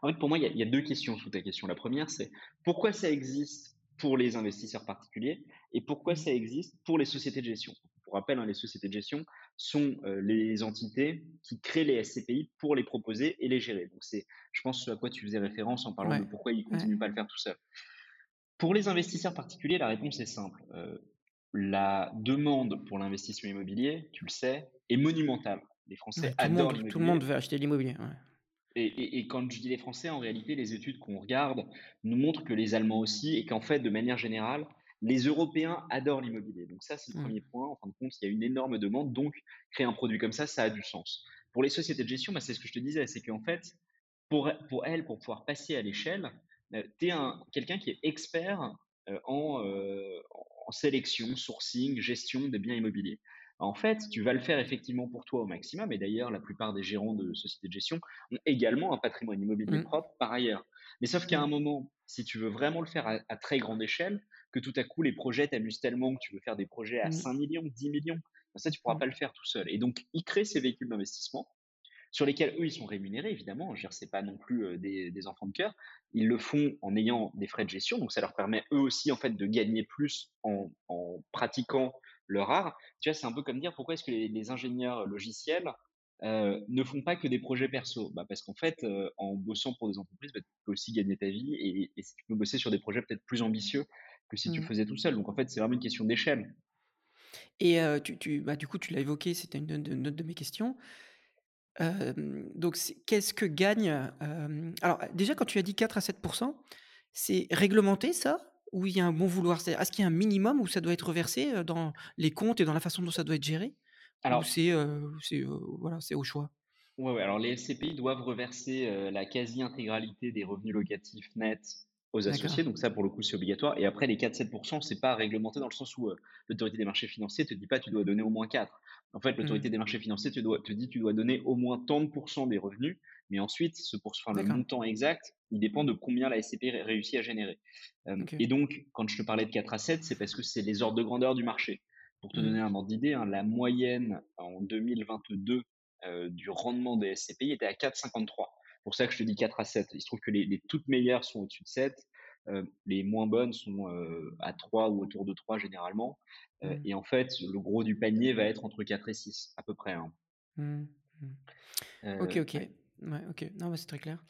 En fait, pour moi, il y a il y a 2 questions sous ta question. La première, c'est pourquoi ça existe pour les investisseurs particuliers et pourquoi Mmh. ça existe pour les sociétés de gestion? Pour rappel, hein, les sociétés de gestion sont, heu, les entités qui créent les SCPI pour les proposer et les gérer. Donc c'est, je pense, ce à quoi tu faisais référence en parlant de pourquoi ils ouais. continuent pas à le faire tout seuls. Pour les investisseurs particuliers, la réponse est simple. Heu, la demande pour l'investissement immobilier, tu le sais, est monumentale. Les Français Ouais, adorent monde tout le monde l'immobilier veut acheter de l'immobilier, ouais. et et et quand je dis les Français, en réalité, les études qu'on regarde nous montrent que les Allemands aussi et qu'en fait, de manière générale, les Européens adorent l'immobilier. Donc ça, c'est le Mmh. premier point. En fin de compte, il y a une énorme demande, donc créer un produit comme ça, ça a du sens. Pour les sociétés de gestion, bah, c'est ce que je te disais, c'est qu'en fait, pour pour elles, pour pouvoir passer à l'échelle, tu es un quelqu'un qui est expert, en, sélection, sourcing, gestion des biens immobiliers. En fait, tu vas le faire effectivement pour toi au maximum et d'ailleurs la plupart des gérants de sociétés de gestion ont également un patrimoine immobilier Mmh. propre par ailleurs. Mais sauf qu'à un Mmh. moment si tu veux vraiment le faire à, à très grande échelle, que tout à coup les projets t'amusent tellement que tu veux faire des projets à Mmh. 5 millions, 10 millions, ben ça tu pourras Mmh. pas le faire tout seul. Et donc ils créent ces véhicules d'investissement sur lesquels eux ils sont rémunérés évidemment. Je veux dire c'est pas non plus euh, des, des enfants de cœur. Ils le font en ayant des frais de gestion, donc ça leur permet eux aussi en fait de gagner plus en, en pratiquant leur art. Tu vois, c'est un peu comme dire pourquoi est-ce que les, les ingénieurs logiciels euh, ne font pas que des projets perso? Bah Parce qu'en fait, euh, en bossant pour des entreprises, bah, tu peux aussi gagner ta vie et, et tu peux bosser sur des projets peut-être plus ambitieux que si tu Mmh. faisais tout seul. Donc en fait, c'est vraiment une question d'échelle. Et tu tu bah, du coup, tu l'as évoqué, c'était une de une autre de mes questions. Donc qu'est-ce que gagne, alors, déjà, quand tu as dit 4 à 7 c'est réglementé ça? Ou il y a un bon vouloir? C'est-à-dire, est-ce qu'il y a un minimum où ça doit être versé, heu, dans les comptes et dans la façon dont ça doit être géré? Ou Alors, c'est, voilà, c'est au choix? Ouais, ouais, alors les SCPI doivent reverser, la quasi-intégralité des revenus locatifs nets aux associés, donc ça, pour le coup, c'est obligatoire et après les 4-7 c'est pas réglementé dans le sens où, heu, l'autorité des marchés financiers te dit pas: «Tu dois donner au moins 4». En fait, Mmh. l'autorité des marchés financiers te doit te dit: «Tu dois donner au moins tant de pourcents des revenus», mais ensuite ce pour enfin, le montant exact, il dépend de combien la SCPI ré réussit à générer. OK. et donc quand je te parlais de 4 à 7, c'est parce que c'est les ordres de grandeur du marché. Pour te Mmh. donner un ordre d'idée, hein, la moyenne en 2022 euh, du rendement des SCPI était à 4,53. C'est pour ça que je te dis 4 à 7. Il se trouve que les, les toutes meilleures sont au-dessus de 7, euh, les moins bonnes sont euh, à 3 ou autour de 3 généralement. Euh, Mmh. et en fait, le gros du panier va être entre 4 et 6, à peu près. hein. Mmh. Mmh. OK, OK. ouais. Ouais, OK. Non, c'est très clair.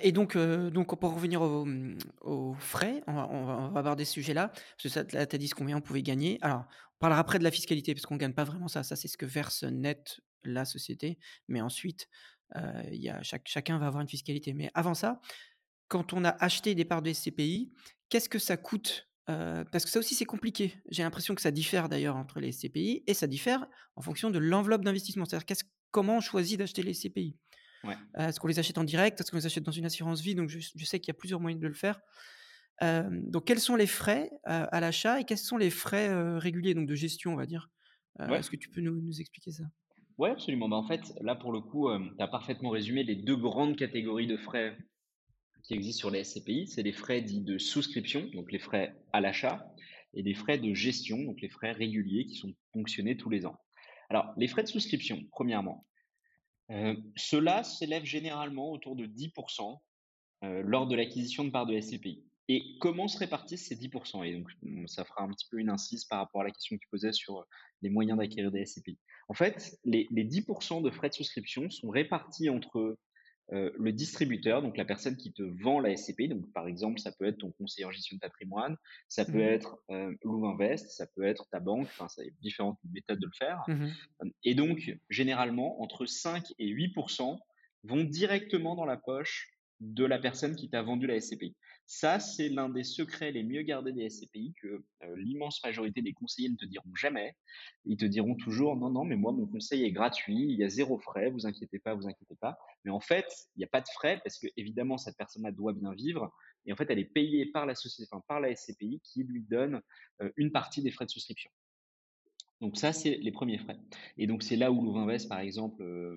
Et donc donc pour revenir aux, frais, on va on va on va aborder ce sujet-là, parce que ça là, tu as dit ce combien on pouvait gagner. Alors, on parlera après de la fiscalité, parce qu'on gagne pas vraiment ça. Ça, c'est ce que verse net la société, mais ensuite, y a chaque chacun va avoir une fiscalité. Mais avant ça, quand on a acheté des parts de SCPI, qu'est-ce que ça coûte? Heu, parce que ça aussi, c'est compliqué. J'ai l'impression que ça diffère d'ailleurs entre les SCPI et ça diffère en fonction de l'enveloppe d'investissement. C'est-à-dire comment on choisit d'acheter les SCPI? ouais. Heu, est-ce qu'on les achète en direct? Est-ce qu'on les achète dans une assurance vie? Donc je je sais qu'il y a plusieurs moyens de le faire. Donc quels sont les frais, à l'achat et quels sont les frais, réguliers, donc de gestion, on va dire? Ouais. est-ce que tu peux nous nous expliquer ça? Ouais, absolument. Bah, en fait, là, pour le coup, tu as parfaitement résumé les deux grandes catégories de frais qui existent sur les SCPI. C'est les frais dits de souscription, donc les frais à l'achat, et des frais de gestion, donc les frais réguliers qui sont ponctionnés tous les ans. Alors, les frais de souscription, premièrement, euh, ceux-là s'élèvent généralement autour de 10% euh, lors de l'acquisition de parts de SCPI. Et comment se répartissent ces 10% Et donc, ça fera un petit peu une incise par rapport à la question que tu posais sur les moyens d'acquérir des SCPI. En fait, les, les 10% de frais de souscription sont répartis entre euh, le distributeur, donc la personne qui te vend la SCPI, donc par exemple, ça peut être ton conseiller en gestion de patrimoine, ça peut Mmh être euh, Louvinvest, ça peut être ta banque, enfin, ça y a différentes méthodes de le faire. Mmh Et donc, généralement, entre 5 et 8% vont directement dans la poche de la personne qui t'a vendu la SCPI. Ça, c'est l'un des secrets les mieux gardés des SCPI que euh, l'immense majorité des conseillers ne te diront jamais. Ils te diront toujours non, non, mais moi, mon conseil est gratuit, il y a zéro frais, vous inquiétez pas, vous inquiétez pas. Mais en fait, il n'y a pas de frais parce que, évidemment, cette personne-là doit bien vivre. Et en fait, elle est payée par la société, par la SCPI qui lui donne euh, une partie des frais de souscription. Donc ça, c'est les premiers frais. Et donc c'est là où Louvainvest, par exemple, euh,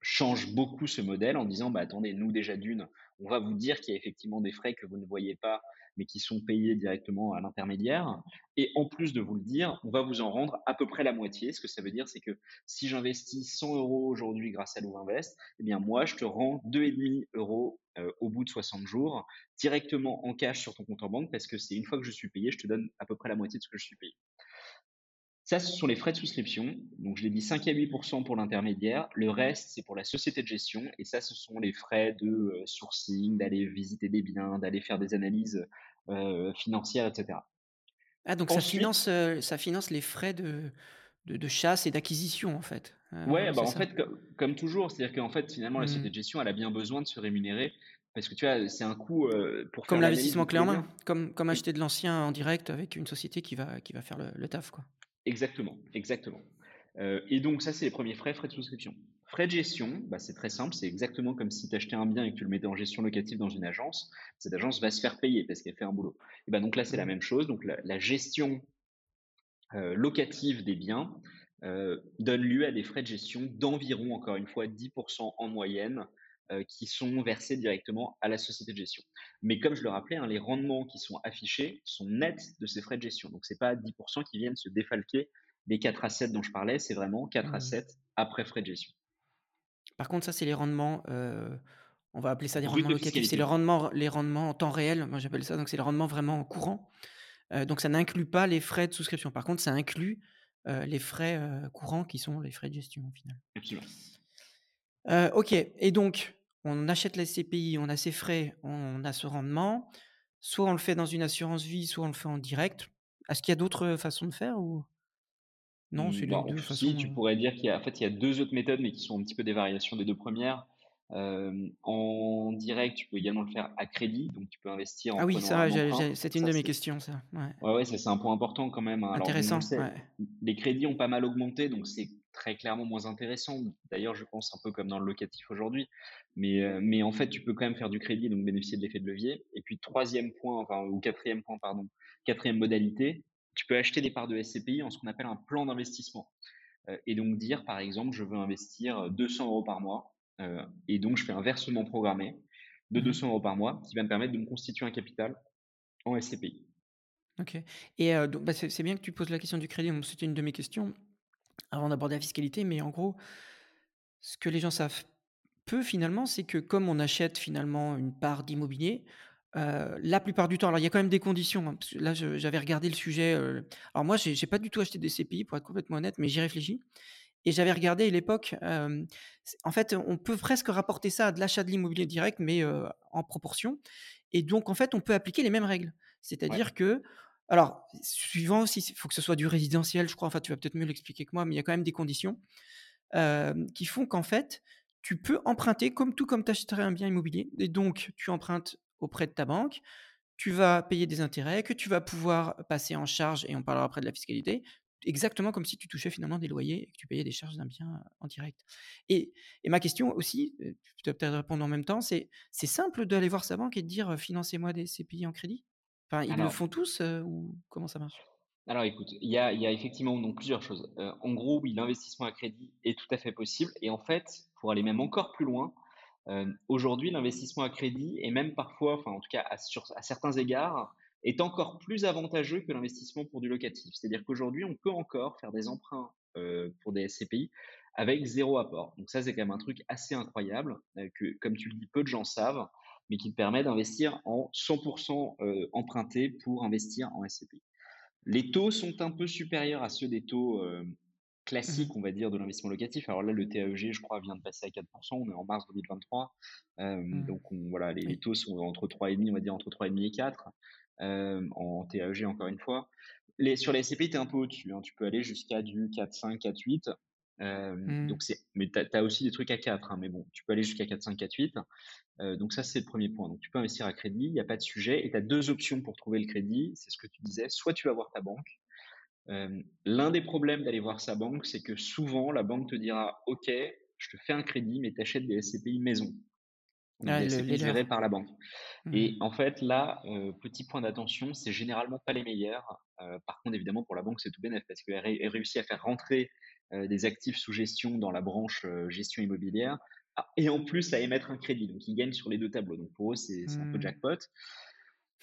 change beaucoup ce modèle en disant, bah attendez, nous déjà d'une, on va vous dire qu'il y a effectivement des frais que vous ne voyez pas, mais qui sont payés directement à l'intermédiaire. Et en plus de vous le dire, on va vous en rendre à peu près la moitié. Ce que ça veut dire, c'est que si j'investis 100 euros aujourd'hui grâce à Louvainvest, eh bien moi, je te rends 2,5 euros euh, au bout de 60 jours directement en cash sur ton compte en banque parce que c'est une fois que je suis payé, je te donne à peu près la moitié de ce que je suis payé. Ça, ce sont les frais de souscription. Donc, je l'ai dit 5 à 8% pour l'intermédiaire. Le reste, c'est pour la société de gestion. Et ça, ce sont les frais de euh, sourcing, d'aller visiter des biens, d'aller faire des analyses euh, financières, etc. Ah donc ça Ensuite, finance, heu, ça finance les frais de de de chasse et d'acquisition, en fait? Heu, ouais, bah en fait, co- comme toujours, c'est-à-dire qu'en fait, finalement, la société Mmh. de gestion, elle a bien besoin de se rémunérer parce que tu vois, c'est un coût euh, pour Comme faire l'investissement clé en main? Comme comme acheter de l'ancien en direct avec une société qui va qui va faire le le taf, quoi? Exactement, exactement. Euh, et donc ça, c'est les premiers frais, frais de souscription. Frais de gestion, bah, c'est très simple, c'est exactement comme si tu achetais un bien et que tu le mettais en gestion locative dans une agence. Cette agence va se faire payer parce qu'elle fait un boulot. Et ben donc là, c'est la Mmh. même chose. Donc la, la gestion euh, locative des biens euh, donne lieu à des frais de gestion d'environ, encore une fois, 10% en moyenne qui sont versés directement à la société de gestion. Mais comme je le rappelais, hein, les rendements qui sont affichés sont nets de ces frais de gestion. Donc c'est pas 10% qui viennent se défalquer des 4 assets dont je parlais, c'est vraiment 4 Mmh. assets après frais de gestion. Par contre, ça, c'est les rendements, heu, on va appeler ça des rendements de locatifs. C'est le fiscalité. rendement les rendements en temps réel, moi j'appelle ça, donc c'est le rendement vraiment courant. Heu, donc ça n'inclut pas les frais de souscription. Par contre, ça inclut, les frais, courants qui sont les frais de gestion au final. Absolument. OK et donc on achète la SCPI, on a ses frais, on a ce rendement. Soit on le fait dans une assurance vie, soit on le fait en direct. Est-ce qu'il y a d'autres, façons de faire ou? Non, c'est Mmh, les bah, 2 si, tu façons, heu? pourrais dire qu'il y a en fait, il y a 2 autres méthodes, mais qui sont un petit peu des variations des 2 premières. En direct, tu peux également le faire à crédit, donc tu peux investir en Ah oui, ça, un c'était une Ça, de mes questions ça, ouais. ouais, ouais, ça, c'est un point important quand même, hein. Alors Intéressant, sait, ouais. les crédits ont pas mal augmenté, donc c'est très clairement moins intéressant. D'ailleurs, je pense un peu comme dans le locatif aujourd'hui. Mais, heu, mais en fait, tu peux quand même faire du crédit, donc bénéficier de l'effet de levier. Et puis troisième point, enfin ou quatrième point, pardon, quatrième modalité, tu peux acheter des parts de SCPI en ce qu'on appelle un plan d'investissement. Heu et donc dire, par exemple: «Je veux investir, 200 euros par mois», et donc je fais un versement programmé de Mmh 200 euros par mois qui va me permettre de me constituer un capital en SCPI. OK et donc bah, c'est bien que tu poses la question du crédit, c'était une de mes questions avant d'aborder la fiscalité, mais en gros, ce que les gens savent peu finalement, c'est que comme on achète finalement une part d'immobilier, heu, la plupart du temps alors il y a quand même des conditions, hein, parce que là j'avais regardé le sujet, heu, alors moi j'ai pas du tout acheté des SCPI pour être complètement honnête, mais j'y réfléchis et j'avais regardé à l'époque, c en fait, on peut presque rapporter ça à de l'achat de l'immobilier direct, mais en proportion et donc en fait, on peut appliquer les mêmes règles. Ouais. C'est-à-dire que alors, suivant aussi, il faut que ce soit du résidentiel, je crois, enfin, tu vas peut-être mieux l'expliquer que moi, mais il y a quand même des conditions, qui font qu'en fait, tu peux emprunter comme tout comme tu achèterais un bien immobilier et donc tu empruntes auprès de ta banque, tu vas payer des intérêts que tu vas pouvoir passer en charge et on parlera après de la fiscalité, exactement comme si tu touchais finalement des loyers et que tu payais des charges d'un bien, en direct. Et ma question aussi, tu vas peut-être répondre en même temps, c'est c'est simple d'aller voir sa banque et de dire, «Financez-moi des CPI en crédit»? Enfin, ils le font tous, ou comment ça marche? alors écoute, il y a il y a effectivement donc plusieurs choses. En gros, oui, l'investissement à crédit est tout à fait possible et en fait, pour aller même encore plus loin, aujourd'hui, l'investissement à crédit est même parfois, enfin en tout cas à sur à certains égards, est encore plus avantageux que l'investissement pour du locatif. C'est-à-dire qu'aujourd'hui, on peut encore faire des emprunts, pour des SCPI avec zéro apport. Donc ça, c'est quand même un truc assez incroyable, que comme tu le dis, peu de gens savent, mais qui te permet d'investir en 100 heu, emprunté pour investir en SCPI. Les taux sont un peu supérieurs à ceux des taux, Mmh mh. classiques, on va dire, de l'investissement locatif. Alors là, le TAEG, je crois, vient de passer à 4% On est en mars 2023. Hem, Mmh. donc on voilà, les taux sont entre 3,5, on va dire entre 3,5 et 4, hem, en TAEG, encore une fois. Les sur les SCPI, tu es un peu au-dessus, hein. Tu peux aller jusqu'à du 4,5-4,8. Hem, Mmh. donc c'est mais tu as aussi des trucs à 4, hein, mais bon, tu peux aller jusqu'à 4,5-4,8. Heu, donc ça, c'est le premier point. Donc tu peux investir à crédit, il y a pas de sujet et tu as 2 options pour trouver le crédit. C'est ce que tu disais, soit tu vas voir ta banque. Hem, l'un des problèmes d'aller voir sa banque, c'est que souvent la banque te dira: «OK, je te fais un crédit, mais tu achètes des SCPI maison, Ah des SCPI gérés par la banque». Mmh. Et en fait là, heu, petit point d'attention, c'est généralement pas les meilleurs. Par contre évidemment pour la banque, c'est tout bénef parce qu'elle elle réussit à faire rentrer, des actifs sous gestion dans la branche, heu, gestion immobilière. Ah et en plus à émettre un crédit, donc ils gagnent sur les 2 tableaux. Donc pour eux, c'est un peu Mmh. jackpot.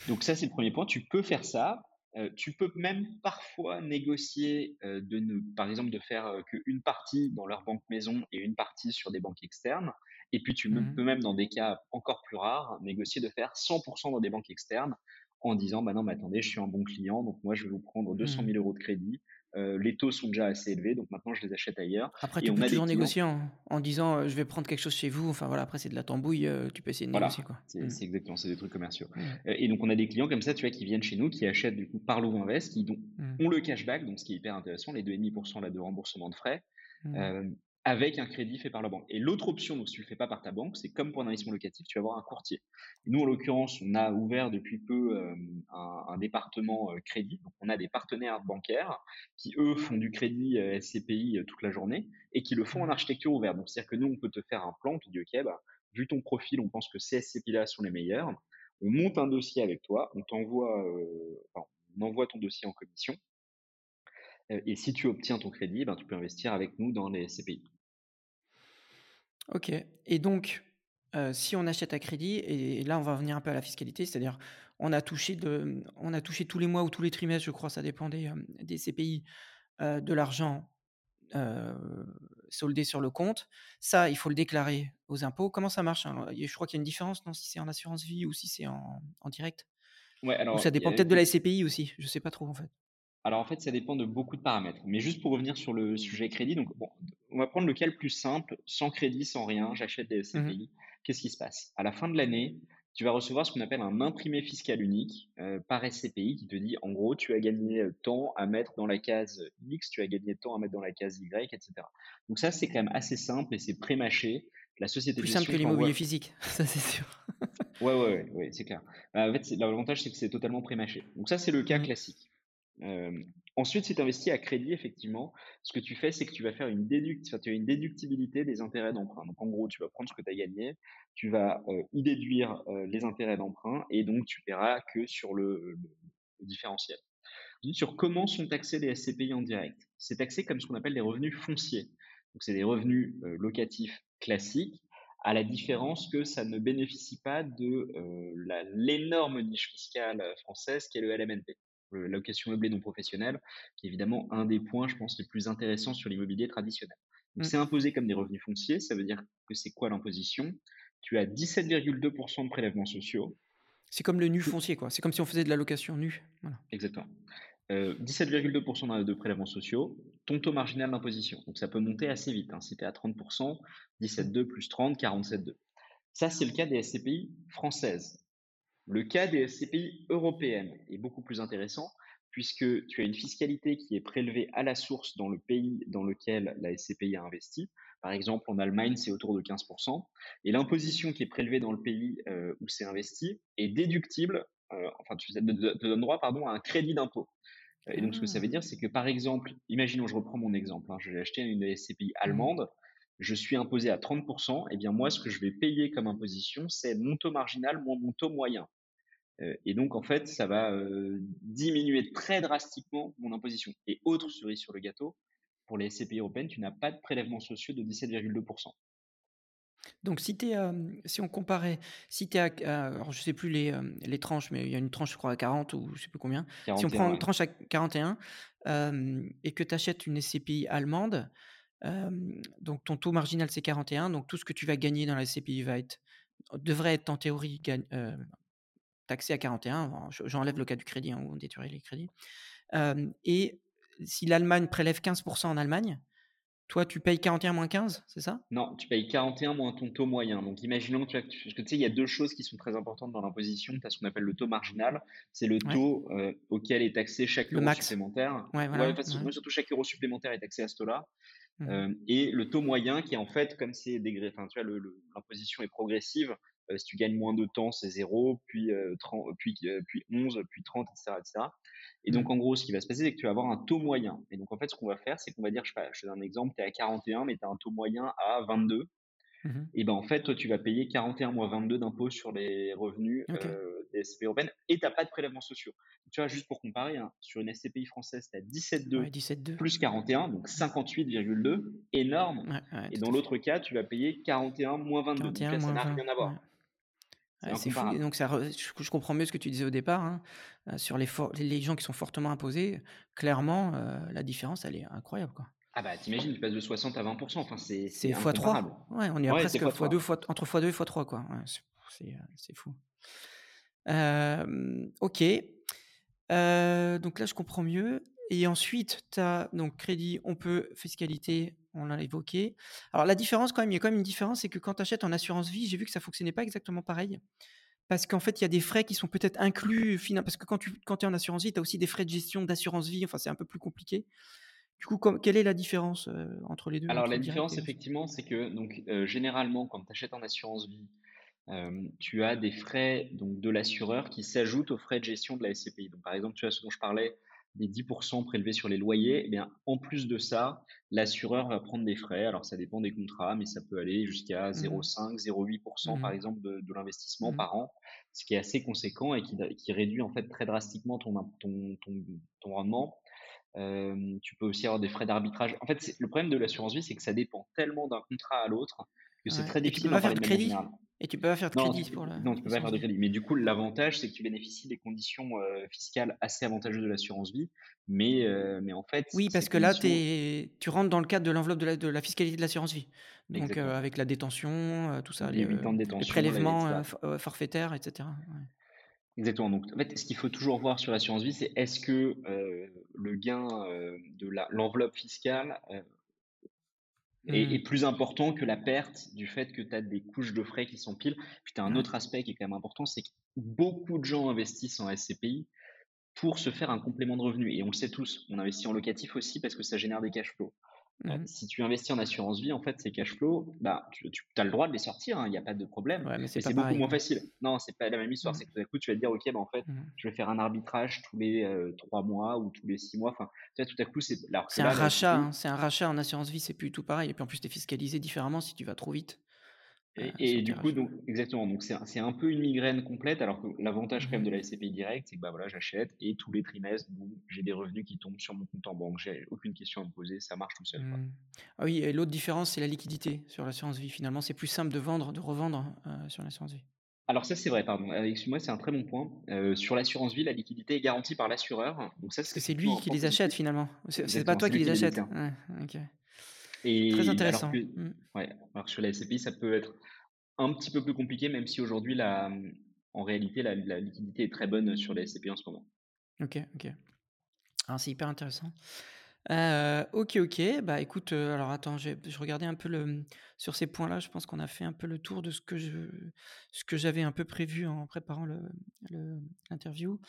Donc ça, c'est le premier point. Tu peux faire ça. Heu, tu peux même parfois négocier, de ne par exemple, de faire, qu'une partie dans leur banque maison et une partie sur des banques externes. Et puis tu Mmh. peux même, dans des cas encore plus rares, négocier de faire 100% dans des banques externes en disant: «Bah non, mais attendez, je suis un bon client, donc moi je vais vous prendre 200 Mmh. 000 € de crédit. Heu, les taux sont déjà assez élevés, donc maintenant je les achète ailleurs» Après et tu on peux a des toujours clients négocier en en disant, heu: «Je vais prendre quelque chose chez vous». Enfin voilà, après c'est de la tambouille, heu, tu peux essayer de Voilà, négocier quoi. c'est Mmh. exactement, c'est des trucs commerciaux. Mmh. Et donc on a des clients comme ça, tu vois, qui viennent chez nous, qui achètent du coup par Louvain Invest, qui donc Mmh. ont le cashback, donc ce qui est hyper intéressant, les 2,5 là de remboursement de frais, hem, avec un crédit fait par la banque. Et l'autre option, donc si tu le fais pas par ta banque, c'est comme pour un investissement locatif, tu vas avoir un courtier. Nous, en l'occurrence, on a ouvert depuis peu, hem, un département, heu, crédit. Donc on a des partenaires bancaires qui, eux, font du crédit, heu, SCPI, toute la journée et qui le font en architecture ouverte. Donc c'est-à-dire que nous, on peut te faire un plan, on te dit: «OK, bah, vu ton profil, on pense que ces SCPI-là sont les meilleurs. On monte un dossier avec toi, on t'envoie, enfin, on envoie ton dossier en commission, et si tu obtiens ton crédit, ben, tu peux investir avec nous dans les SCPI. OK et donc Heu, si on achète à crédit et là, on va revenir un peu à la fiscalité, c'est-à-dire on a touché de, on a touché tous les mois ou tous les trimestres, je crois, ça dépend des, hem, des CPI, heu, de l'argent, soldé sur le compte. Ça, il faut le déclarer aux impôts. Comment ça marche, hein? Je crois qu'il y a une différence, non? Si c'est en assurance vie ou si c'est en en direct? Ouais, Ou ça dépend a peut-être de la SCPI aussi? Je sais pas trop, en fait. Alors en fait, ça dépend de beaucoup de paramètres. Mais juste pour revenir sur le sujet crédit, donc bon, on va prendre le cas le plus simple, sans crédit, sans rien, j'achète des Mmh mh. SCPI. Qu'est-ce qui se passe? À la fin de l'année, tu vas recevoir ce qu'on appelle un imprimé fiscal unique euh, par SCPI qui te dit en gros, tu as gagné euh, tant à mettre dans la case X, tu as gagné tant à mettre dans la case Y, etc. Donc ça, c'est quand même assez simple et c'est pré-mâché. La société Plus simple que l'immobilier physique, <laughs> ça c'est sûr. Ouais, ouais, ouais, ouais, c'est clair. Euh, en fait, l'avantage, c'est que c'est totalement pré-mâché. Donc ça, c'est le cas Mmh. classique. Ensuite, si tu investis à crédit, effectivement, ce que tu fais, c'est que tu vas faire une, as une déductibilité des intérêts d'emprunt. Donc, en gros, tu vas prendre ce que tu as gagné, tu vas y déduire les intérêts d'emprunt et donc tu paieras que sur le, différentiel. Sur comment sont taxés les SCPI en direct. C'est taxé comme ce qu'on appelle des revenus fonciers. Donc, c'est des revenus locatifs classiques, à la différence que ça ne bénéficie pas de l'énorme niche fiscale française qui est le LMNP la location meublée non professionnelle, qui est évidemment un des points, je pense, les plus intéressants sur l'immobilier traditionnel. Donc, Mmh. c'est imposé comme des revenus fonciers. Ça veut dire que c'est quoi l'imposition? Tu as 17,2% de prélèvements sociaux. C'est comme le nu foncier, quoi. C'est comme si on faisait de la location nue. Voilà. exactement. Euh, 17,2% de prélèvements sociaux, ton taux marginal d'imposition. Donc, ça peut monter assez vite. Hein. Si tu es à 30%, Mmh. 17,2 plus 30, 47,2. Ça, c'est le cas des SCPI françaises. Le cas des SCPI européennes est beaucoup plus intéressant puisque tu as une fiscalité qui est prélevée à la source dans le pays dans lequel la SCPI a investi. Par exemple, en Allemagne, c'est autour de 15%. Et l'imposition qui est prélevée dans le pays euh, où c'est investi est déductible, euh, enfin, tu te donnes droit pardon, à un crédit d'impôt. Et donc, ce que ça veut dire, c'est que par exemple, imaginons, je reprends mon exemple, hein, j'ai acheté une SCPI Mmh allemande, je suis imposé à 30%, et bien moi, ce que je vais payer comme imposition, c'est mon taux marginal moins mon taux moyen. Euh, et donc, en fait, ça va euh, diminuer très drastiquement mon imposition. Et autre cerise sur le gâteau, pour les SCPI européennes, tu n'as pas de prélèvements sociaux de 17,2%. Donc si es, si on comparait, si tu es à à alors je sais plus les, tranches, mais il y a une tranche je crois à 40 ou je sais plus combien. Si on 41, prend une tranche à 41, hem et que tu achètes une SCPI allemande, donc ton taux marginal c'est 41, donc tout ce que tu vas gagner dans la SCPI va être devrait être en théorie gagne taxé à 41. Bon, je j'enlève le cas du crédit, hein, où on détruit les crédits. Et si l'Allemagne prélève 15% en Allemagne, toi tu payes 41 moins 15, c'est ça? Non, tu payes 41 moins ton taux moyen. Donc, imaginons que tu as, parce que tu sais, il y a deux choses qui sont très importantes dans l'imposition. Tu as ce qu'on appelle le taux marginal. C'est le Ouais, taux euh, auquel est taxé chaque le euro max. supplémentaire. Ouais, Ouais, voilà, ouais. moi, surtout chaque euro supplémentaire est taxé à ce taux-là. Mmh Euh, et le taux moyen qui est en fait, comme c'est dégré, enfin, tu vois, l'imposition est progressive. Euh, si tu gagnes moins de temps, c'est 0, puis, euh, 30, puis, euh, puis 11, puis 30, etc., etc. Et Mmh. donc, en gros, ce qui va se passer, c'est que tu vas avoir un taux moyen. Et donc, en fait, ce qu'on va faire, c'est qu'on va dire, je, sais pas, je te donne un exemple, tu es à 41, mais tu as un taux moyen à 22. Mmh mh. Et ben en fait, toi, tu vas payer 41 moins 22 d'impôts sur les revenus euh, des SCPI européennes et tu n'as pas de prélèvements sociaux. Tu vois, juste pour comparer, hein, sur une SCPI française, tu as 17,2 Ouais, 17,2. plus 41, donc 58,2, énorme. Ouais, ouais, Et dans l'autre cas, tu vas payer 41 moins 22. Donc 41 là, ça n'a 20, rien à voir. C'est Ouais, c'est fou donc ça re je comprends mieux ce que tu disais au départ, hein, heu, sur les for les gens qui sont fortement imposés, clairement, heu, la différence, elle est incroyable, quoi. Ah bah t'imagines, tu passes de 60 à 20%, enfin c'est C'est c'est fois incomparable. 3. Ouais, on est Ouais, presque fois fois 2 3. fois entre fois 2 et fois 3, quoi. Ouais, c'est c'est fou. OK. Donc là, je comprends mieux et ensuite, tu as donc crédit, on peut, fiscalité, on l'a évoqué. Alors la différence quand même, il y a quand même une différence, c'est que quand tu achètes en assurance vie, j'ai vu que ça fonctionnait pas exactement pareil. Parce qu'en fait, il y a des frais qui sont peut-être inclus parce que quand tu quand es en assurance vie, tu as aussi des frais de gestion d'assurance vie, enfin, c'est un peu plus compliqué. Du coup, quelle est la différence, heu, entre les 2, Alors la différence et effectivement, c'est que donc euh, généralement quand tu achètes en assurance vie, euh, tu as des frais donc de l'assureur qui s'ajoutent aux frais de gestion de la SCPI. Donc par exemple, tu as ce dont je parlais des 10% prélevés sur les loyers, eh bien en plus de ça, l'assureur va prendre des frais. Alors ça dépend des contrats, mais ça peut aller jusqu'à Mmh 0,5, 0,8% par Mmh exemple de, de l'investissement Mmh par an, ce qui est assez conséquent et qui, qui réduit en fait très drastiquement ton, ton, ton, ton rendement. Tu peux aussi avoir des frais d'arbitrage. En fait, le problème de l'assurance vie, c'est que ça dépend tellement d'un contrat à l'autre que c'est Ouais très et tu peux difficile pas faire de crédit? Et tu peux pas faire de crédit pour la non, tu peux pas faire de crédit. Mais du coup, l'avantage, c'est que tu bénéficies des conditions, heu, fiscales assez avantageuses de l'assurance vie. Mais, heu, mais en fait, Oui, parce que là, tu conditions es tu rentres dans le cadre de l'enveloppe de la de la fiscalité de l'assurance vie. Donc, exactement. avec la détention, tout ça, Les les, 8 heu, ans de les détention, les et prélèvements, forfaitaires et cetera. Ouais. Exactement, donc en fait, ce qu'il faut toujours voir sur l'assurance vie, c'est est-ce que, le gain, de l'enveloppe fiscale, Mmh. est plus important que la perte du fait que tu as des couches de frais qui s'empilent. Puis tu as un autre aspect qui est quand même important, c'est que beaucoup de gens investissent en SCPI pour se faire un complément de revenu et on le sait tous, on investit en locatif aussi parce que ça génère des cash flows. Mmh Heu, mh. si tu investis en assurance vie, en fait, ces cash flows, bah, tu tu as le droit de les sortir, hein, il y a pas de problème, Ouais, mais c'est beaucoup moins quoi. facile. Non, c'est pas la même histoire, Mmh. c'est que tout d'un coup, tu vas te dire: «OK, bah, en fait, Mmh. je vais faire un arbitrage tous les, heu, 3 mois ou tous les 6 mois». Enfin, tu vois, tout à coup, c'est un là, rachat, hein, c'est un rachat en assurance vie, c'est plus tout pareil et puis en plus, tu es fiscalisé différemment si tu vas trop vite, et sur et du coup, donc exactement, donc c'est un c'est un peu une migraine complète alors que l'avantage Mmh quand même de la SCPI directe, c'est que, bah, voilà, j'achète et tous les trimestres, j'ai des revenus qui tombent sur mon compte en banque. J'ai aucune question à me poser, ça marche tout seul, quoi. Mmh. Ah oui et l'autre différence, c'est la liquidité sur l'assurance vie. Finalement, c'est plus simple de vendre, de revendre, heu, sur l'assurance vie. Alors ça, c'est vrai, pardon, heu, excuse-moi, c'est un très bon point. Sur l'assurance vie, la liquidité est garantie par l'assureur, donc ça, Parce c'est que c'est lui qui les achète finalement. C'est pas toi qui les détient Très alors intéressant. que Mmh. ouais, alors sur la SCPI, ça peut être un petit peu plus compliqué, même si aujourd'hui la, en réalité, la la liquidité est très bonne sur les SCPI en ce moment. OK, OK. Alors c'est hyper intéressant. Heu, OK, OK. Bah, écoute, heu, alors attends, je regardais un peu le, sur ces points-là, je pense qu'on a fait un peu le tour de ce que je ce que j'avais un peu prévu en préparant le le l'interview.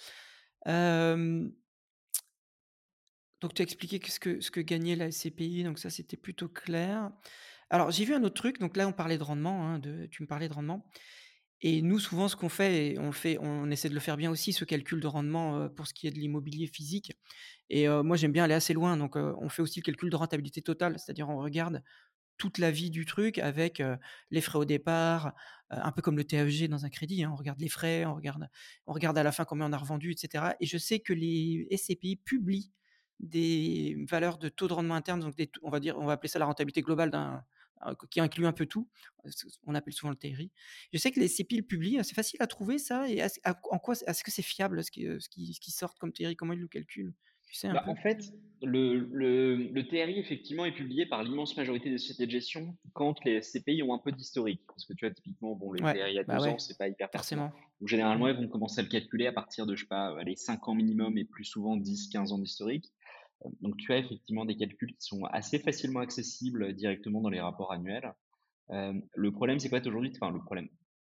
Donc tu as expliqué ce que gagnait la SCPI, donc ça, c'était plutôt clair. Alors j'ai vu un autre truc, donc là, on parlait de rendement, hein, tu me parlais de rendement et nous, souvent, ce qu'on fait on fait on essaie de le faire bien aussi, ce calcul de rendement, heu, pour ce qui est de l'immobilier physique et heu, moi, j'aime bien aller assez loin, donc heu, on fait aussi le calcul de rentabilité totale. C'est-à-dire, on regarde toute la vie du truc avec, les frais au départ, un peu comme le TFG dans un crédit, hein. On regarde les frais, on regarde on regarde à la fin combien on a revendu et cetera et je sais que les SCPI publient des valeurs de taux de rendement interne, donc des on va dire on va appeler ça la rentabilité globale d'un qui inclut un peu tout. Ce on appelle souvent le TRI. Je sais que les SCPI le publient, c'est facile à trouver ça et à en quoi est-ce que c'est fiable ce qui, heu, ce qui comme TRI? Comment ils le calculent? Tu sais un Bah, peu? en fait, le le le TRI, effectivement, est publié par l'immense majorité des sociétés de gestion quand les SCPI ont un peu d'historique. Parce que tu vois, typiquement, bon, le Ouais, TRI à bah, 2 ans, ouais, c'est pas hyper forcément. Donc Mmh. généralement, ils vont commencer à le calculer à partir de, je sais pas, allez, 5 ans minimum et plus souvent 10-15 ans d'historique. Donc tu as effectivement des calculs qui sont assez facilement accessibles directement dans les rapports annuels. Hem, le problème, c'est fait, aujourd'hui enfin le problème,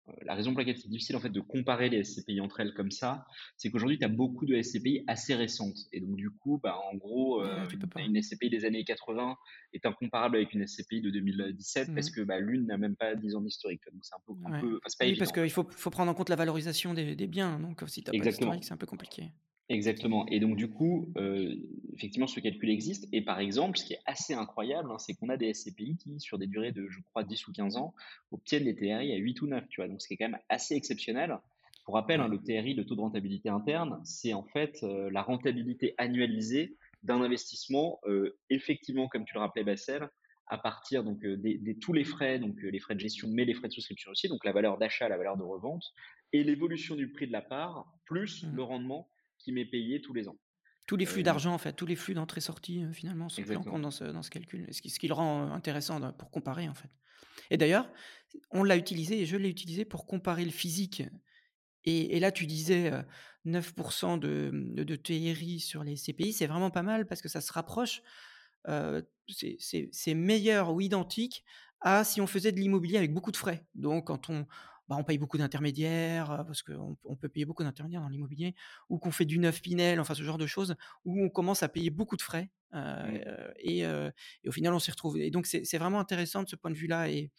heu, la raison pour laquelle c'est difficile, en fait, de comparer les SCPI entre elles comme ça, c'est qu'aujourd'hui, tu as beaucoup de SCPI assez récentes et donc du coup, bah, en gros, peux une SCPI des années 80 est incomparable avec une SCPI de 2017 parce Mmh. que, bah, l'une n'a même pas 10 ans d'historique, donc c'est un peu un Ouais. peu pas Oui, parce évident, qu'il faut faut prendre en compte la valorisation des des biens, donc heu, si tu as pas d'historique, Exactement. c'est un peu compliqué. Exactement et donc du coup, heu, effectivement, ce calcul existe et par exemple, ce qui est assez incroyable, hein, c'est qu'on a des SCPI qui, sur des durées de, je crois, 10 ou 15 ans, obtiennent des TRI à 8 ou 9, tu vois? Donc ce qui est quand même assez exceptionnel. Pour rappel, hein, le TRI, le taux de rentabilité interne, c'est en fait, heu, la rentabilité annualisée d'un investissement, heu, effectivement, comme tu le rappelais, Bassel, à partir donc, des des tous les frais, donc, les frais de gestion, mais les frais de souscription aussi, donc la valeur d'achat, la valeur de revente et l'évolution du prix de la part, plus le Mmh. rendement qui m'est payé tous les ans. Tous les flux Hem, d'argent, en fait, tous les flux d'entrée-sortie, heu, finalement, sont pris en compte dans ce dans ce calcul ce qui ce qui le rend, heu, intéressant pour comparer, en fait et d'ailleurs, on l'a utilisé et je l'ai utilisé pour comparer le physique et et là, tu disais, heu, 9 de, de TRI sur les CPI, c'est vraiment pas mal parce que ça se rapproche, c'est c'est meilleur ou identique à si on faisait de l'immobilier avec beaucoup de frais. Donc quand on bah, on paye beaucoup d'intermédiaires, parce qu'on on peut payer beaucoup d'intermédiaires dans l'immobilier ou qu'on fait du neuf Pinel, enfin ce genre de choses où on commence à payer beaucoup de frais, et au final on s'y retrouve et donc c'est vraiment intéressant de ce point de vue-là et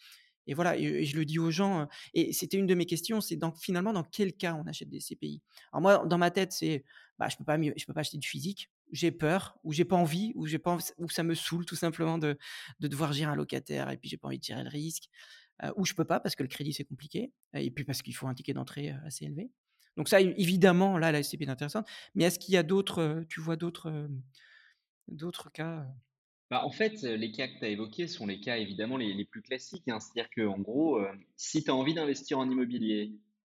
et voilà et et je le dis aux gens, et c'était une de mes questions, c'est finalement dans quel cas on achète des CPI? Alors moi, dans ma tête, c'est, bah, je peux mieux je peux pas acheter du physique, j'ai peur ou j'ai pas envie ou j'ai pas env ou ça me saoule tout simplement de de devoir gérer un locataire et puis j'ai pas envie de gérer le risque, ou je peux pas parce que le crédit c'est compliqué et puis parce qu'il faut un ticket d'entrée, assez élevé. Donc ça, évidemment, là, la SCPI est intéressante, mais est-ce qu'il y a d'autres, tu vois d'autres, cas? Bah, en fait, les cas que tu as évoqués sont les cas évidemment les plus classiques, hein. C'est-à-dire qu'en gros, si tu as envie d'investir en immobilier,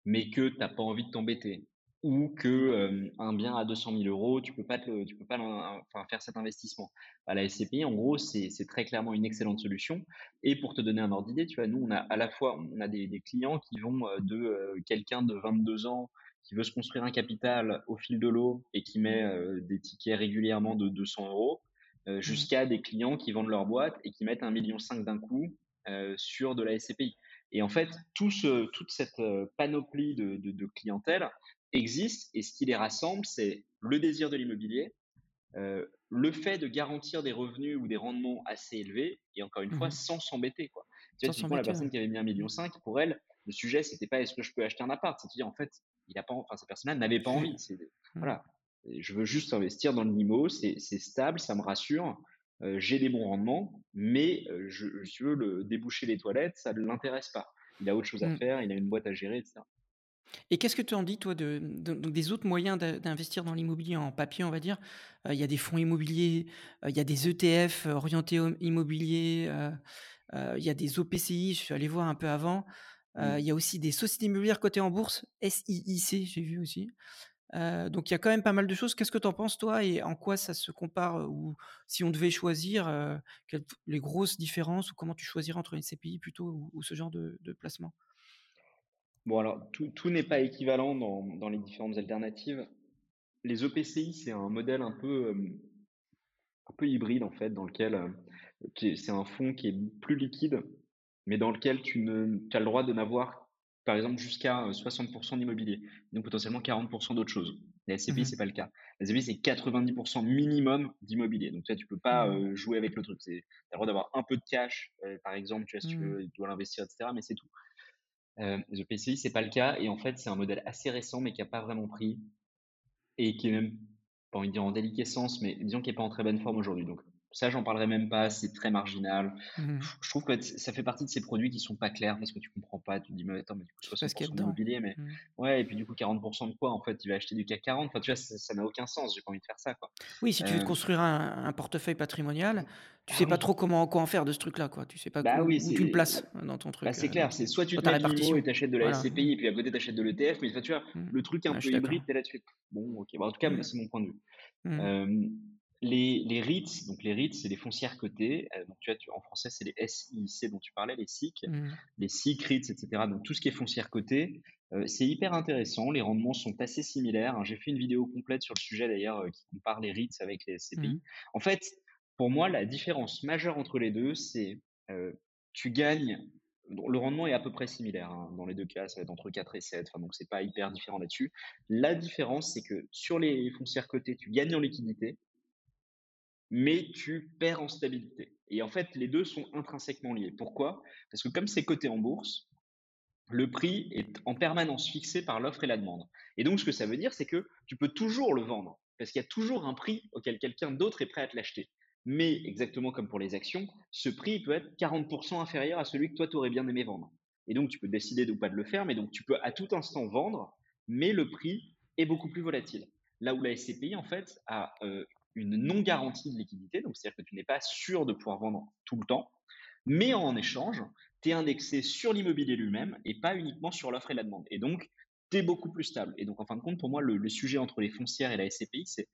mais que tu as pas envie de t'embêter ou que, hem, un bien à 200 000 €, tu peux pas te le tu peux pas enfin faire cet investissement. Bah, la SCPI en gros, c'est très clairement une excellente solution et pour te donner un ordre d'idée, tu vois, nous on a à la fois on a des des clients qui vont, de, quelqu'un de 22 ans qui veut se construire un capital au fil de l'eau et qui met, des tickets régulièrement de 200 €, heu, Mmh. jusqu'à des clients qui vendent leur boîte et qui mettent 1,5 million d'un coup, sur de la SCPI. Et en fait, tout ce toute cette, panoplie de de de clientèle existe et ce qui les rassemble, c'est le désir de l'immobilier, heu, le fait de garantir des revenus ou des rendements assez élevés et encore une Mmh fois, mh. sans s'embêter, quoi. Tu vois, la ouais. personne qui avait mis un Mmh. million cinq, pour elle, le sujet, c'était pas: «Est-ce que je peux acheter un appart?» c'est de dire, en fait, il a pas en enfin, cette personne-là n'avait pas envie. C'est Mmh. voilà, je veux juste investir dans le l'IMO, c'est c'est stable, ça me rassure, heu, j'ai des bons rendements, mais heu, je veux, le déboucher les toilettes, ça ne l'intéresse pas. Il a autre chose à Mmh. faire, il a une boîte à gérer et cetera. Et qu'est-ce que tu en dis toi de de donc des autres moyens d'in d'investir dans l'immobilier en papier, on va dire? Heu, il y a des fonds immobiliers, heu, il y a des ETF orientés au immobilier, heu heu, il y a des OPCI, je suis allé voir un peu avant. Heu, il Mmh. y a aussi des sociétés immobilières cotées en bourse, SIIC, j'ai vu aussi. Donc il y a quand même pas mal de choses. Qu'est-ce que tu en penses toi et en quoi ça se compare, ou si on devait choisir, heu, quelles les grosses différences ou comment tu choisirais entre une SCPI plutôt ou ou ce genre de de placement? Bon alors, tout tout n'est pas équivalent dans dans les différentes alternatives. Les EPCI, c'est un modèle un peu, hem, un peu hybride en fait, dans lequel, est c'est un fonds qui est plus liquide, mais dans lequel tu ne as le droit de n'avoir, par exemple, jusqu'à, heu, 60% d'immobilier, donc potentiellement 40% d'autres choses. Les Mmh SCPI, mh. c'est pas le cas. Les SCPI, c'est 90% minimum d'immobilier, donc tu vois, tu peux pas, Mmh. jouer avec le truc. Tu as le droit d'avoir un peu de cash, par exemple, tu vois, si tu Mmh. veux, tu dois l'investir et cetera, mais c'est tout. Heu, les EPCI, c'est pas le cas et en fait, c'est un modèle assez récent, mais qui a pas vraiment pris et qui est même, pas envie dire en déliquescence, mais disons qu'il est pas en très bonne forme aujourd'hui. Donc ça, j'en parlerai même pas, c'est très marginal. Mmh mh. Je trouve que ça fait partie de ces produits qui sont pas clairs parce que tu comprends pas. Tu te dis: «Mais attends, mais du coup Je sais pas 60 ce qu'il y a dedans. d'immobilier, mais Mmh. ouais et puis du coup 40 de quoi en fait? Il va acheter du CAC 40?» enfin tu vois? Ça n'a aucun sens, j'ai pas envie de faire ça, quoi. Oui, si tu veux te Heu, construire un un portefeuille patrimonial, tu bah sais pas trop comment quoi en faire de ce truc-là, quoi. Tu sais pas bah oui, où où tu le c'est places dans ton Bah, truc, c'est heu, dans clair, c'est soit tu te mets l'IMO et répartition. tu achètes de la Voilà, SCPI et puis à côté tu achètes de l'ETF, mais tu vois? mmh. Le truc un peu hybride, tu es là, tu fais: «Bon, OK». Bah, en tout cas, Mmh. c'est mon point de vue. Les les REITs, donc les REITs, c'est les foncières cotées, heu, donc tu vois, tu en français, c'est les SIIC dont tu parlais, les SIC, Mmh. les SIC, REITs et cetera, donc tout ce qui est foncière cotée, heu, c'est hyper intéressant. Les rendements sont assez similaires, hein. J'ai fait une vidéo complète sur le sujet d'ailleurs, heu, qui compare les REITs avec les Mmh. SCPI. En fait, pour moi, la différence majeure entre les 2, c'est, tu gagnes le rendement est à peu près similaire, hein, dans les 2 cas, ça va être entre 4 et 7, enfin donc c'est pas hyper différent là-dessus. La différence, c'est que sur les foncières cotées, tu gagnes en liquidité, mais tu perds en stabilité. Et en fait, les 2 sont intrinsèquement liés. Pourquoi? Parce que comme c'est coté en bourse, le prix est en permanence fixé par l'offre et la demande. Et donc, ce que ça veut dire, c'est que tu peux toujours le vendre, parce qu'il y a toujours un prix auquel quelqu'un d'autre est prêt à te l'acheter. Mais exactement comme pour les actions, ce prix peut être 40% inférieur à celui que toi, tu aurais bien aimé vendre. Et donc, tu peux décider de ou pas de le faire, mais donc tu peux à tout instant vendre, mais le prix est beaucoup plus volatile. Là où la SCPI, en fait, a euh, une non-garantie de liquidité, donc c'est-à-dire que tu n'es pas sûr de pouvoir vendre tout le temps, mais en échange, tu es indexé sur l'immobilier lui-même et pas uniquement sur l'offre et la demande. Et donc, tu es beaucoup plus stable. Et donc, en fin de compte, pour moi, le, le sujet entre les foncières et la SCPI, c'est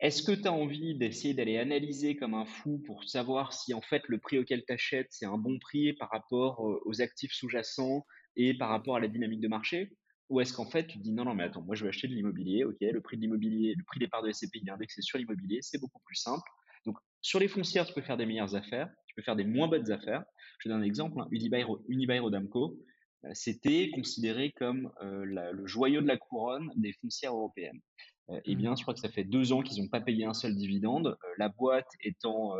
est-ce que tu as envie d'essayer d'aller analyser comme un fou pour savoir si en fait le prix auquel tu achètes, c'est un bon prix par rapport euh, aux actifs sous-jacents et par rapport à la dynamique de marché? Ou est-ce qu'en fait tu te dis non, non, mais attends, moi je vais acheter de l'immobilier, ok, le prix de l'immobilier, le prix des parts de SCPI est indexé sur l'immobilier, c'est beaucoup plus simple. Donc sur les foncières, tu peux faire des meilleures affaires, tu peux faire des moins bonnes affaires. Je donne un exemple, hein, Unibail, Rodamco, euh, c'était considéré comme euh, la- le joyau de la couronne des foncières européennes. Euh, eh Mmh. bien, je crois que ça fait deux ans qu'ils n'ont pas payé un seul dividende. La boîte étant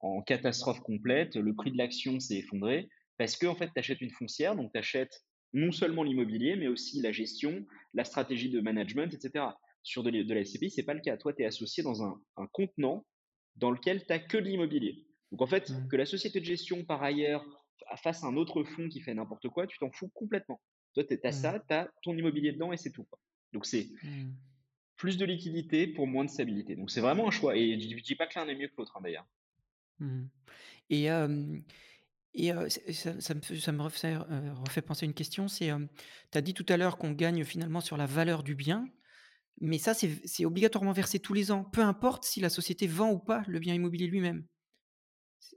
en catastrophe complète, le prix de l'action s'est effondré parce que en fait, tu achètes une foncière, donc tu achètes non seulement l'immobilier, mais aussi la gestion, la stratégie de management, etc. Sur de, de la SCPI, c'est pas le cas. Toi, tu es associé dans un, un contenant dans lequel tu n'as que de l'immobilier. Donc en fait, Mmh. que la société de gestion, par ailleurs, fasse un autre fonds qui fait n'importe quoi, tu t'en fous complètement. Toi, tu as Mmh. ça, tu as ton immobilier dedans et c'est tout. Quoi. Donc c'est Mmh. Plus de liquidité pour moins de stabilité. Donc c'est vraiment un choix et je dis dis pas que l'un est mieux que l'autre, hein, d'ailleurs. Et et ça ça me ça me refait, heu, refait penser à une question, c'est, hem, tu as dit tout à l'heure qu'on gagne finalement sur la valeur du bien, mais ça c'est c'est obligatoirement versé tous les ans, peu importe si la société vend ou pas le bien immobilier lui-même?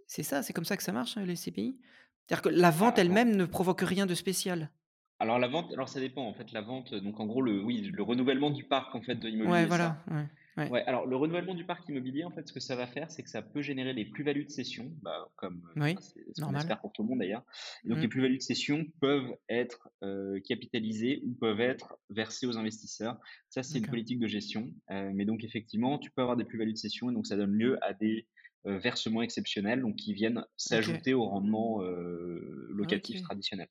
C'est ça, c'est comme ça que ça marche, les CPI? C'est-à-dire que la vente Alors elle-même ne provoque rien de spécial? alors la vente alors ça dépend en fait, la vente, donc en gros le oui, le renouvellement du parc en fait de Ouais, l'immobilier, ça. voilà, ouais, ouais. Ouais, alors le renouvellement du parc immobilier, en fait, ce que ça va faire, c'est que ça peut générer des plus-values de cession, bah, comme, heu, Oui, enfin, c'est ce qu'on normal. espère pour tout le monde d'ailleurs. Donc les Mmh. plus-values de cession peuvent être, heu, capitalisées ou peuvent être versées aux investisseurs. Ça, c'est une politique de gestion, heu, mais donc effectivement, tu peux avoir des plus-values de cession et donc ça donne lieu à des, versements exceptionnels, donc qui viennent s'ajouter au rendement, heu, locatif traditionnel.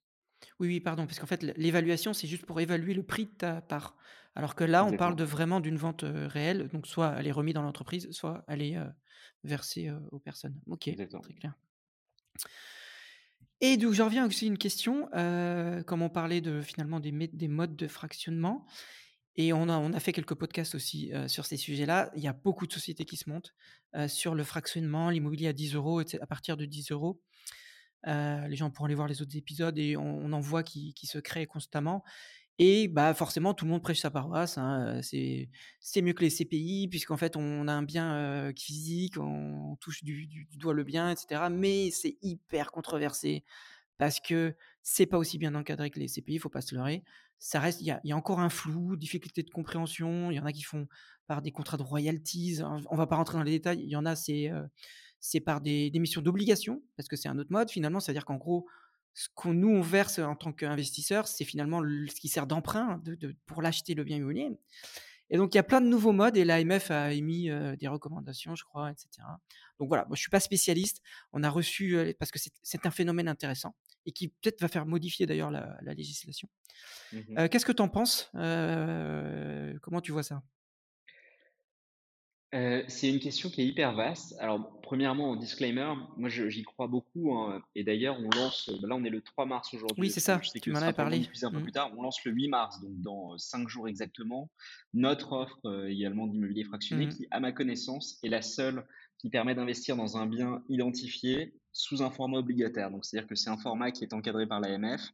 Oui, oui, pardon, parce qu'en fait, l'évaluation, c'est juste pour évaluer le prix de ta part. Alors que là, on parle de vraiment d'une vente, réelle, donc soit elle est remise dans l'entreprise, soit elle est, versée, aux personnes. OK, exactement. très clair. Et donc j'en reviens aussi à une question, comme on parlait de finalement des modes de fractionnement et on a on a fait quelques podcasts aussi, sur ces sujets-là. Il y a beaucoup de sociétés qui se montent, sur le fractionnement, l'immobilier à 10 € et cet à partir de 10 €. Heu, les gens pourront aller voir les autres épisodes et on on en voit qui qui se créent constamment et bah, forcément tout le monde prêche sa paroisse, hein, c'est c'est mieux que les CPI puisqu'en fait on a un bien, heu, physique, on touche du doigt le bien et cetera, mais c'est hyper controversé parce que c'est pas aussi bien encadré que les CPI, il faut pas se leurrer. Ça reste il y y a encore un flou, difficulté de compréhension, il y en a qui font par des contrats de royalties, hein, on va pas rentrer dans les détails, il y en a c'est, c'est par des des missions d'obligation parce que c'est un autre mode finalement, c'est-à-dire qu'en gros, ce qu'on nous on verse en tant qu'investisseurs, c'est finalement ce qui sert d'emprunt de de pour l'acheter le bien immobilier et donc il y a plein de nouveaux modes et l'AMF a émis, heu, des recommandations, je crois et cetera. Donc voilà, moi je suis pas spécialiste. On a reçu, heu, parce que c'est un phénomène intéressant et qui peut-être va faire modifier d'ailleurs la la législation. Mmh Heu, qu'est-ce que tu en penses? Comment tu vois ça? Heu, c'est une question qui est hyper vaste. Alors, premièrement, en disclaimer, moi j'y crois beaucoup, hein, et d'ailleurs on lance, heu, bah, là on est le 3 mars aujourd'hui, Oui, c'est que je ça, sais tu que m'en ce avais sera parlé. diffusé un peu Mmh. plus tard. On lance le 8 mars, donc dans, heu, 5 jours exactement, notre offre, également d'immobilier fractionné Mmh qui, à ma connaissance, est la seule qui permet d'investir dans un bien identifié sous un format obligataire. Donc c'est-à-dire que c'est un format qui est encadré par l'AMF,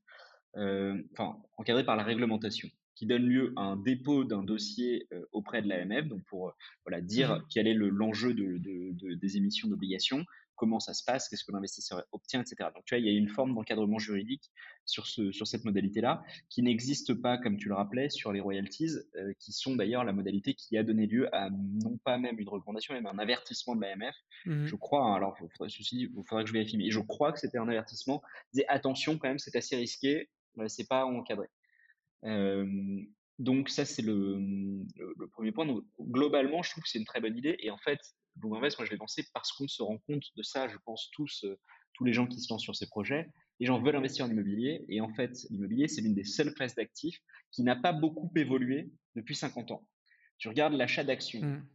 heu, enfin encadré par la réglementation, qui donne lieu à un dépôt d'un dossier, heu, auprès de l'AMF, donc pour, heu, voilà, dire Mmh quel est le l'enjeu de de de des émissions d'obligations, comment ça se passe, qu'est-ce que l'investisseur obtient et cetera. Donc tu vois, il y a une forme d'encadrement juridique sur ce sur cette modalité-là, qui n'existe pas, comme tu le rappelais, sur les royalties, heu, qui sont d'ailleurs la modalité qui a donné lieu à non pas même une recommandation, même un avertissement de l'AMF. Je Mmh crois, hein, alors faudrait ceci il faudrait que je vérifie, mais je crois que c'était un avertissement, disait: «Attention quand même, c'est assez risqué, c'est pas encadré». Donc ça, c'est le, mmh, 1 point. Globalement, je trouve que c'est une très bonne idée et en fait, Blue Invest, moi, je l'ai pensé parce qu'on se rend compte de ça, je pense tous, tous les gens qui se lancent sur ces projets. Les gens veulent investir en immobilier et en fait, l'immobilier, c'est l'une des seules classes d'actifs qui n'a pas beaucoup évolué depuis 50 ans. Tu regardes l'achat d'actions, mh.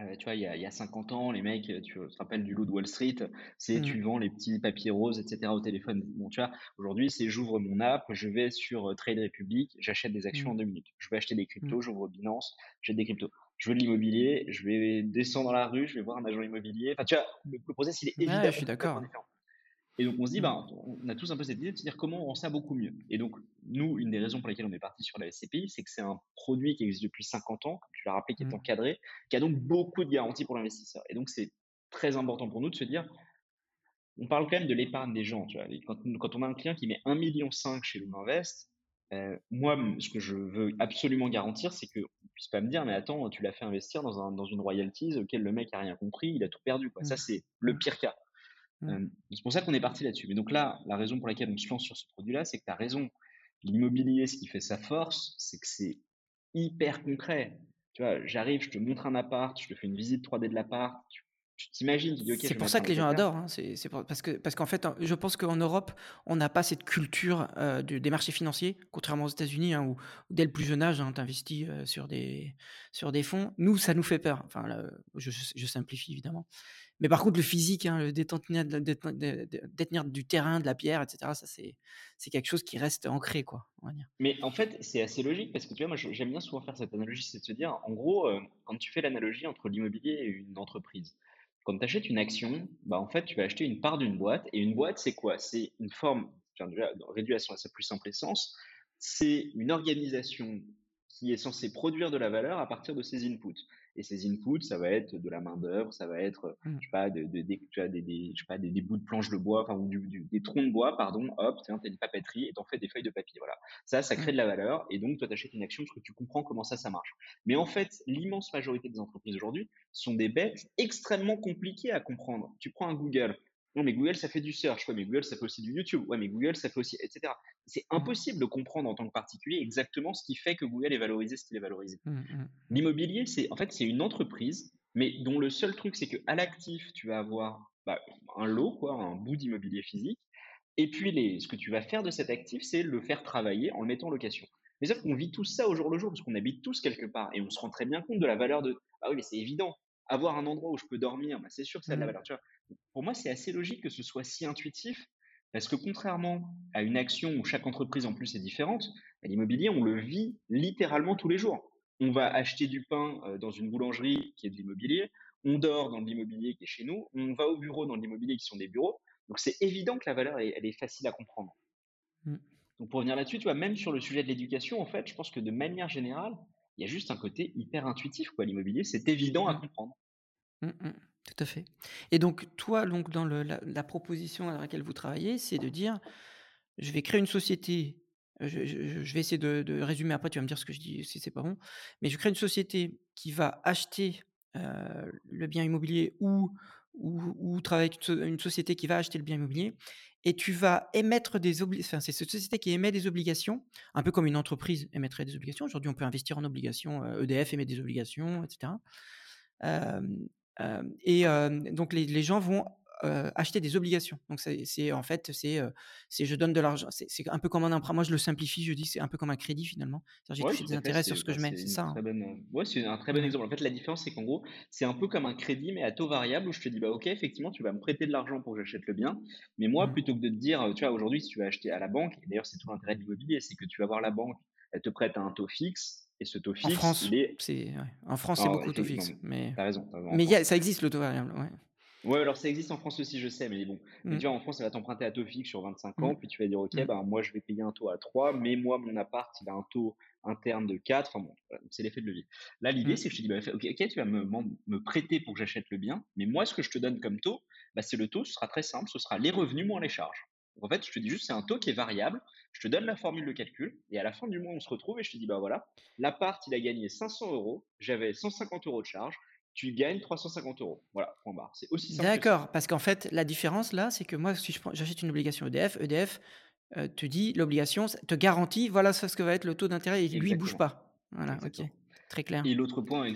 Heu, tu vois, il y a il y a 50 ans, les mecs, tu te rappelles du loup de Wall Street, c'est Mmh. tu vends les petits papiers roses et cetera au téléphone. Bon, tu vois, aujourd'hui, c'est j'ouvre mon app, je vais sur, heu, Trade Republic, j'achète des actions Mmh. en 2 minutes. Je veux acheter des Mmh. cryptos, j'ouvre Binance, j'achète des cryptos. Je veux de l'immobilier, je vais descendre dans la rue, je vais voir un agent immobilier. Enfin, tu vois, le le process, il est Ouais, je suis d'accord. Et donc on se dit, Mmh. ben, on a tous un peu cette idée de se dire comment on rend ça beaucoup mieux. Et donc nous, une des raisons pour lesquelles on est parti sur la SCPI, c'est que c'est un produit qui existe depuis 50 ans, comme tu l'as rappelé, qui est Mmh. encadré, qui a donc beaucoup de garanties pour l'investisseur. Et donc c'est très important pour nous de se dire, on parle quand même de l'épargne des gens, tu vois. Quand, quand on a un client qui met 1,5 million chez Luminvest, euh, moi, ce que je veux absolument garantir, c'est qu'on ne puisse pas me dire, mais attends, tu l'as fait investir dans, un, dans une royalties auquel le mec a rien compris, il a tout perdu. Quoi. Ça, Mmh. c'est le Mmh. pire cas. Mmh. Euh, c'est pour ça qu'on est parti là-dessus. Mais donc là, la raison pour laquelle on se lance sur ce produit-là, c'est que tu as raison. L'immobilier, ce qui fait sa force, c'est que c'est hyper concret. Tu vois, j'arrive, je te montre un appart, je te fais une visite 3D de l'appart, tu t'imagines, tu dis: «OK, je C'est pour ça que les gens locataire». adorent, hein, c'est parce que parce qu'en fait, je pense qu'en Europe, on n'a pas cette culture, de des marchés financiers, contrairement aux États-Unis, hein, où dès le plus jeune âge, hein, tu investis, heu, sur des sur des fonds. Nous, ça nous fait peur. Enfin, là, je simplifie évidemment. Mais par contre, le physique, hein, le détenir du terrain, de la pierre et cetera, ça c'est quelque chose qui reste ancré, quoi. Mais en fait, c'est assez logique parce que tu vois, moi, j'aime bien souvent faire cette analogie, c'est de se dire, en gros, euh, quand tu fais l'analogie entre l'immobilier et une entreprise, quand tu achètes une action, bah, en fait, tu vas acheter une part d'une boîte. Et une boîte, c'est quoi? C'est une forme, enfin, réduit à sa plus simple essence, c'est une organisation qui est censée produire de la valeur à partir de ses inputs. Et ces inputs, ça va être de la main-d'œuvre, ça va être, Mmh. je sais pas, de, tu vois, des, des- je sais pas, des, des bouts de planches de bois, enfin, ou du- du- des troncs de bois, pardon, hop, tiens, t'as une papeterie et t'en fais des feuilles de papier, voilà. Ça, ça crée Mmh. de la valeur et donc toi, t'achètes une action parce que tu comprends comment ça, ça marche. Mais en fait, l'immense majorité des entreprises aujourd'hui sont des bêtes extrêmement compliquées à comprendre. Tu prends un Google. Non, mais Google, ça fait du search. Ouais, mais Google, ça fait aussi du YouTube. Ouais, mais Google, ça fait aussi, etc. C'est Mmh. impossible de comprendre en tant que particulier exactement ce qui fait que Google est valorisé, ce qu'il est valorisé. Mmh, mmh. L'immobilier, c'est en fait c'est une entreprise, mais dont le seul truc c'est que à l'actif tu vas avoir bah, un lot, quoi, un bout d'immobilier physique, et puis les, ce que tu vas faire de cet actif, c'est le faire travailler en le mettant en location. Mais sauf qu'on vit tout ça au jour le jour parce qu'on habite tous quelque part et on se rend très bien compte de la valeur de. Ah oui, mais c'est évident. Avoir un endroit où je peux dormir, bah, c'est sûr que ça a de la valeur. Tu vois. Pour moi, c'est assez logique que ce soit si intuitif parce que contrairement à une action où chaque entreprise en plus est différente, à l'immobilier, on le vit littéralement tous les jours on va acheter du pain euh, dans une boulangerie qui est de l'immobilier, on dort dans de l'immobilier qui est chez nous, on va au bureau dans de l'immobilier qui sont des bureaux. Donc c'est évident que la valeur, elle, est facile à comprendre. Mmh. Donc pour revenir là-dessus, tu vois, même sur le sujet de l'éducation, en fait, je pense que de manière générale, il y a juste un côté hyper intuitif, quoi. L'immobilier, c'est évident à Mmh. comprendre. Mmh mh. Tout à fait. Et donc toi, donc dans la proposition à laquelle vous travaillez, c'est de dire: «Je vais créer une société», je vais essayer de résumer, après tu vas me dire ce que je dis si c'est pas bon. Mais je crée une société qui va acheter, heu, le bien immobilier ou ou travailler avec une so une société qui va acheter le bien immobilier et tu vas émettre des obli enfin, c'est cette société qui émet des obligations, un peu comme une entreprise émettrait des obligations. Aujourd'hui, on peut investir en obligations, EDF émet des obligations et cetera. Et donc les les gens vont, acheter des obligations. Donc c'est en fait, c'est, je donne de l'argent c'est un peu comme un emprunt. Moi, je le simplifie, je dis: «C'est un peu comme un crédit finalement». J'ai Ouais, touché tout des intérêts sur ce que bah, je mets, c'est ça, hein? bonne, ouais, c'est un très bon exemple. En fait, la différence, c'est qu'en gros, c'est un peu comme un crédit, mais à taux variable où je te dis: «Bah, OK, effectivement, tu vas me prêter de l'argent pour que j'achète le bien». Mais moi, Mmh. plutôt que de te dire, tu vois, aujourd'hui, si tu vas acheter à la banque et d'ailleurs, c'est tout l'intérêt de l'immobilier, c'est que tu vas voir la banque, elle te prête à un taux fixe et ce taux En fixe, il France, est c'est ouais, en France, c'est alors beaucoup taux fixe, mais raison, raison, en y a ça existe le taux variable, ouais. Ouais, alors ça existe en France aussi, je sais, mais bon. Mais Mmh. tu vois, en France, elle va t'emprunter à taux fixe sur 25 Mmh. ans, puis tu vas dire, OK, Mmh. ben, moi, je vais payer un taux à 3, mais moi, mon appart, il a un taux interne de 4. Enfin bon, voilà, c'est l'effet de levier. Là, l'idée, c'est que je te dis, bah, OK, OK, tu vas me, me prêter pour que j'achète le bien, mais moi, ce que je te donne comme taux, bah, c'est le taux, ce sera très simple, ce sera les revenus moins les charges. En fait, je te dis juste, c'est un taux qui est variable, je te donne la formule de calcul, et à la fin du mois, on se retrouve et je te dis, bah voilà, l'appart, il a gagné 500 euros, j'avais 150 euros de charge, tu gagnes 350 euros. Voilà, point barre. C'est aussi simple. D'accord, parce qu'en fait, la différence là, c'est que moi, si j'achète une obligation EDF, EDF, heu, te dit l'obligation te garantit, voilà ce que va être le taux d'intérêt et lui, il bouge pas. Voilà, OK. Très clair. Et l'autre point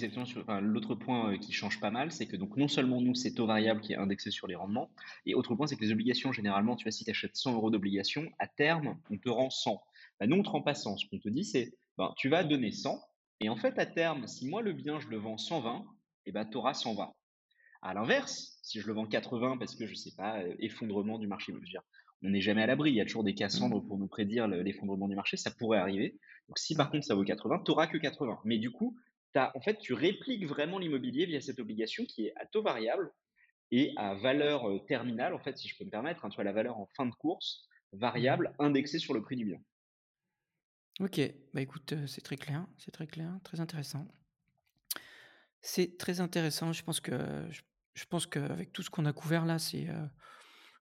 l'autre point, heu, qui change pas mal, c'est que donc non seulement nous, c'est taux variable qui est indexé sur les rendements et autre point, c'est que les obligations généralement, tu vois, si tu achètes 100 € d'obligations, à terme, on te rend 100. Bah, nous, on te rend pas 100. Ce qu'on te dit, c'est, ben, tu vas donner 100 et en fait, à terme, si moi, le bien, je le vends 120 et ben, tu auras 120. À l'inverse, si je le vends 80 parce que je sais pas, heu, effondrement du marché, dire, on n'est jamais à l'abri, il y a toujours des. Cassandres pour nous prédire le l'effondrement du marché, ça pourrait arriver. Donc si par contre ça vaut 80, tu auras que 80. Mais du coup, tu en fait, tu répliques vraiment l'immobilier via cette obligation qui est à taux variable et à valeur, heu, terminale, en fait, si je peux me permettre, hein, tu vois, la valeur en fin de course, variable, indexée sur le prix du bien. OK, bah, écoute, heu, c'est très clair, c'est très clair, très intéressant. C'est très intéressant, je pense que je je pense qu'avec tout ce qu'on a couvert là, c'est, heu,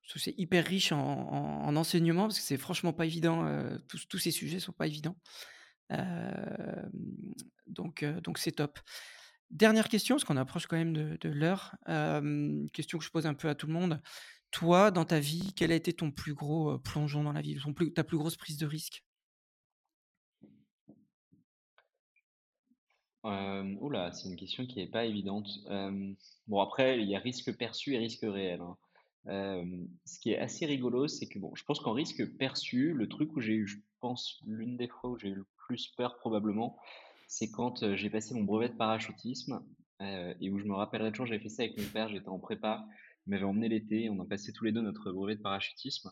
je c'est hyper riche en en en enseignements parce que c'est franchement pas évident, heu, tous ces sujets sont pas évidents. Donc heu, donc c'est top. Dernière question, parce qu'on approche quand même de l'heure. Question que je pose un peu à tout le monde. Toi, dans ta vie, quel a été ton plus gros, heu, plongeon dans la vie? Ta plus grosse prise de risque? Là, c'est une question qui est pas évidente. Bon après, il y a risque perçu et risque réel, hein. Ce qui est assez rigolo, c'est que bon, je pense qu'en risque perçu, le truc où j'ai eu, je pense, l'une des fois où j'ai eu le plus peur probablement, c'est quand, j'ai passé mon brevet de parachutisme, et où je me rappellerai toujours, j'avais fait ça avec mon père, j'étais en prépa, il m'avait emmené l'été, on a passé tous les 2 notre brevet de parachutisme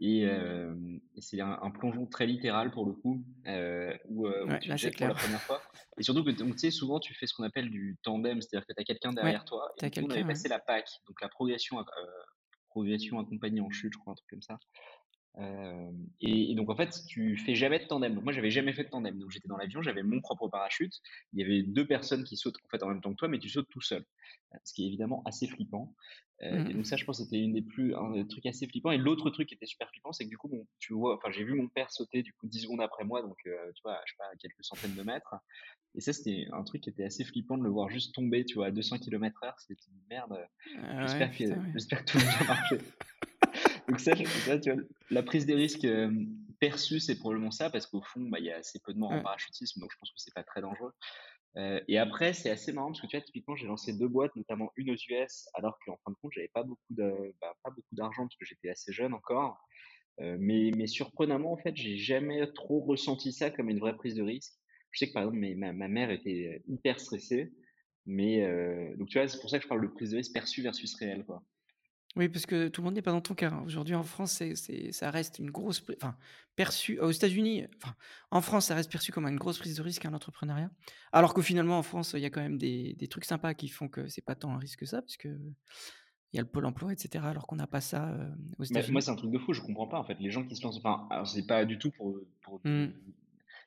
et hem et c'est un un plongeon très littéral pour le coup, heu, où, Ouais, tu là, te jettes pour la première fois et surtout que donc tu sais, souvent tu fais ce qu'on appelle du tandem, c'est-à-dire que tu as quelqu'un Ouais, derrière toi et tu as on avait ouais. passé la PAC, donc la progression progression accompagnée en chute, je crois, un truc comme ça. Et et donc en fait, tu fais jamais de tandem. Donc moi, j'avais jamais fait de tandem. Donc j'étais dans l'avion, j'avais mon propre parachute. Il y avait 2 personnes qui sautent en fait en même temps que toi, mais tu sautes tout seul. Heu, ce qui est évidemment assez flippant. Et Mmh donc ça, je pense, c'était une des plus un des trucs assez flippants et l'autre truc qui était super flippant, c'est que du coup, bon, tu vois enfin, j'ai vu mon père sauter du coup 10 secondes après moi, donc tu vois, je sais pas, à quelques centaines de mètres et ça, c'était un truc qui était assez flippant de le voir juste tomber, tu vois, à 200 kilomètres heure. C'était une «Merde, Ah ouais, j'espère que ouais. j'espère que tout va bien marcher». <laughs> Donc ça, ça, tu vois, la prise des risques, hem, perçue, c'est probablement ça parce qu'au fond, bah, il y a assez peu de morts en parachutisme, donc je pense que c'est pas très dangereux. Heu et après, c'est assez marrant parce que tu vois, typiquement, j'ai lancé 2 boîtes, notamment une aux US, alors qu'en fin de compte, j'avais pas beaucoup de bah, pas beaucoup d'argent parce que j'étais assez jeune encore. Heu, mais mais surprenamment, en fait, j'ai jamais trop ressenti ça comme une vraie prise de risque. Je sais que, par exemple, mes ma ma mère était, hyper stressée, mais donc tu vois, c'est pour ça que je parle de prise de risque perçue versus réelle, quoi. Oui, parce que tout le monde n'est pas dans ton cas, hein. Aujourd'hui, en France, c'est c'est ça reste une grosse enfin, perçu aux États-Unis, enfin, en France, ça reste perçu comme une grosse prise de risque, un entrepreneuriat. Alors que finalement, en France, il y a quand même des des trucs sympas qui font que c'est pas tant un risque que ça, parce qu'il y a le pôle emploi et cetera, alors qu'on n'a pas ça, heu, aux Mais moi, États-Unis. c'est un truc de fou, je comprends pas, en fait, les gens qui se lancent enfin, alors c'est pas du tout pour, Mmh.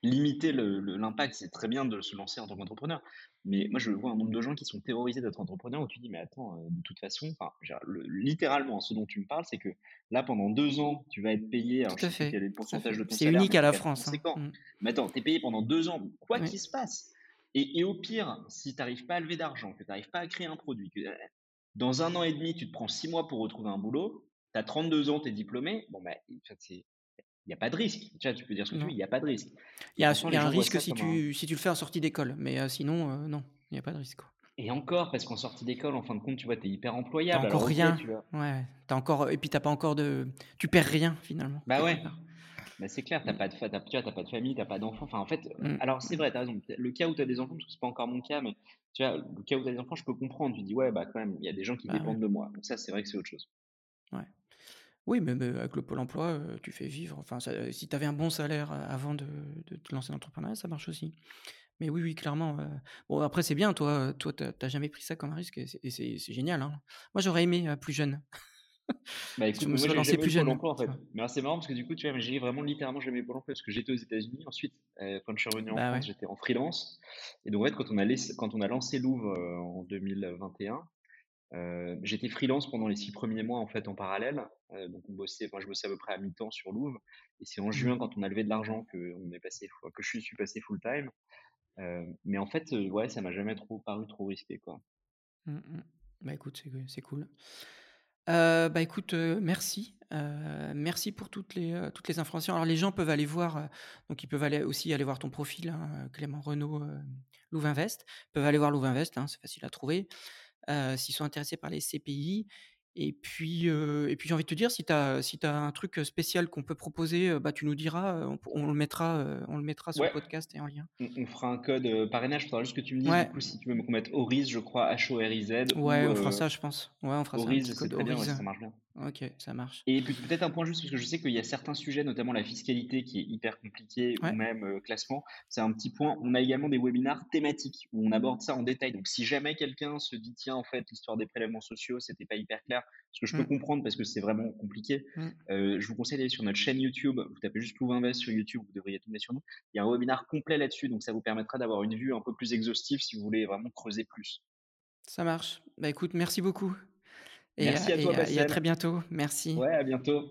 Limiter l'impact, c'est très bien de se lancer en tant qu'entrepreneur. Mais moi, je vois un nombre de gens qui sont terrorisés d'être entrepreneurs où tu dis: «Mais attends, heu, de toute façon», enfin, littéralement, ce dont tu me parles, c'est que là, pendant 2 ans, tu vas être payé, alors Tout à fait, quel est le tout à pourcentage fait. de ton C'est unique à la France, hein. Mmh. Mais attends, tu es payé pendant 2 ans, quoi Oui. qu'il se passe et et au pire, si tu arrives pas à lever d'argent, que tu arrives pas à créer un produit, que, heu, dans 1 an et demi, tu te prends 6 mois pour retrouver un boulot, tu as 32 ans, tu es diplômé, bon, bah, c'est il y a pas de risque. Tu peux dire ce que tu veux, il y a pas de risque Il y a y un risque si un tu si tu le fais en sortie d'école, mais heu, sinon, heu, non, il y a pas de risque, quoi. et encore, parce qu'en sortie d'école, en fin de compte, tu vois, tu es hyper employable. Encore rien. tu vois Ouais, as encore et puis tu as pas encore de tu perds rien finalement, bah, ouais, bah, c'est clair, tu as Mmh. pas de fa tu tu vois, as pas de famille, tu as pas d'enfants. Enfin, en fait, Mmh. alors c'est vrai, tu as raison. Le cas où tu as des enfants, parce que c'est pas encore mon cas, mais tu vois, le cas où tu as des enfants, je peux comprendre. Tu dis: «Ouais, bah, quand même, il y a des gens qui Bah, ouais, dépendent de moi». Donc ça, c'est vrai que c'est autre chose. ouais. Oui, mais mais avec le pôle emploi, heu, tu fais vivre enfin ça si tu avais un bon salaire, heu, avant de de te lancer dans l'entrepreneuriat, ça marche aussi. Mais oui, oui, clairement, bon après c'est bien toi, toi tu as jamais pris ça comme un risque et c'est génial, hein. Moi j'aurais aimé, plus jeune. <laughs> Bah, Je écoute, me moi, serais j'ai lancé plus jeune, emploi, en tu fait. vois? Mais c'est marrant parce que du coup, tu vois, j'ai vraiment littéralement jamais pôle emploi parce que j'étais aux États-Unis. Ensuite, quand je suis revenu en Bah, France, ouais. j'étais en freelance et donc en fait, quand on a laissé quand on a lancé Louvre, en 2021 Heu, j'étais freelance pendant les 6 premiers mois, en fait, en parallèle, heu, donc on bossait enfin, je bossais à peu près à mi-temps sur Louvre et c'est en Mmh. juin quand on a levé de l'argent est passé que je suis passé full time, heu, mais en fait, heu, ouais, ça m'a jamais trop paru trop risqué, quoi. Mmh mh. Bah, écoute, c'est cool. Bah, écoute, merci, merci pour toutes les, toutes les informations. Alors les gens peuvent aller voir, donc ils peuvent aller aussi aller voir ton profil, hein, Clément Renaud, heu, Louvainvest. Ils peuvent aller voir Louvainvest, hein, c'est facile à trouver, s'ils sont intéressés par les CPI et puis, et puis j'ai envie de te dire si tu as si as un truc, spécial qu'on peut proposer, bah, tu nous diras, on le mettra, on le mettra sur le podcast et en lien. on on fera un code, parrainage, faudra juste que tu me dises, du Ouais, coup, si tu veux me qu'on mette Oriz, je crois, H-O-R-I-Z ouais, ou on fera ça je pense. Ouais, on fera ça, un petit c'est code très bien, ouais, ça marche bien. OK, ça marche. Et puis peut-être un point juste, parce que je sais qu'il y a certains sujets, notamment la fiscalité qui est hyper compliquée ou même, heu, classement. C'est un petit point. On a également des webinars thématiques où on aborde ça en détail. Donc si jamais quelqu'un se dit: «Tiens, en fait, l'histoire des prélèvements sociaux, c'était pas hyper clair», ce que je peux Mmh, comprendre parce que c'est vraiment compliqué, mmh. heu, je vous conseille d'aller sur notre chaîne YouTube. Vous tapez juste Louvainvest sur YouTube, vous devriez tomber sur nous. Il y a un webinar complet là-dessus, donc ça vous permettra d'avoir une vue un peu plus exhaustive si vous voulez vraiment creuser plus. Ça marche. Bah, écoute, merci beaucoup et Merci à toi, et à et à très bientôt. Merci. Ouais, à bientôt.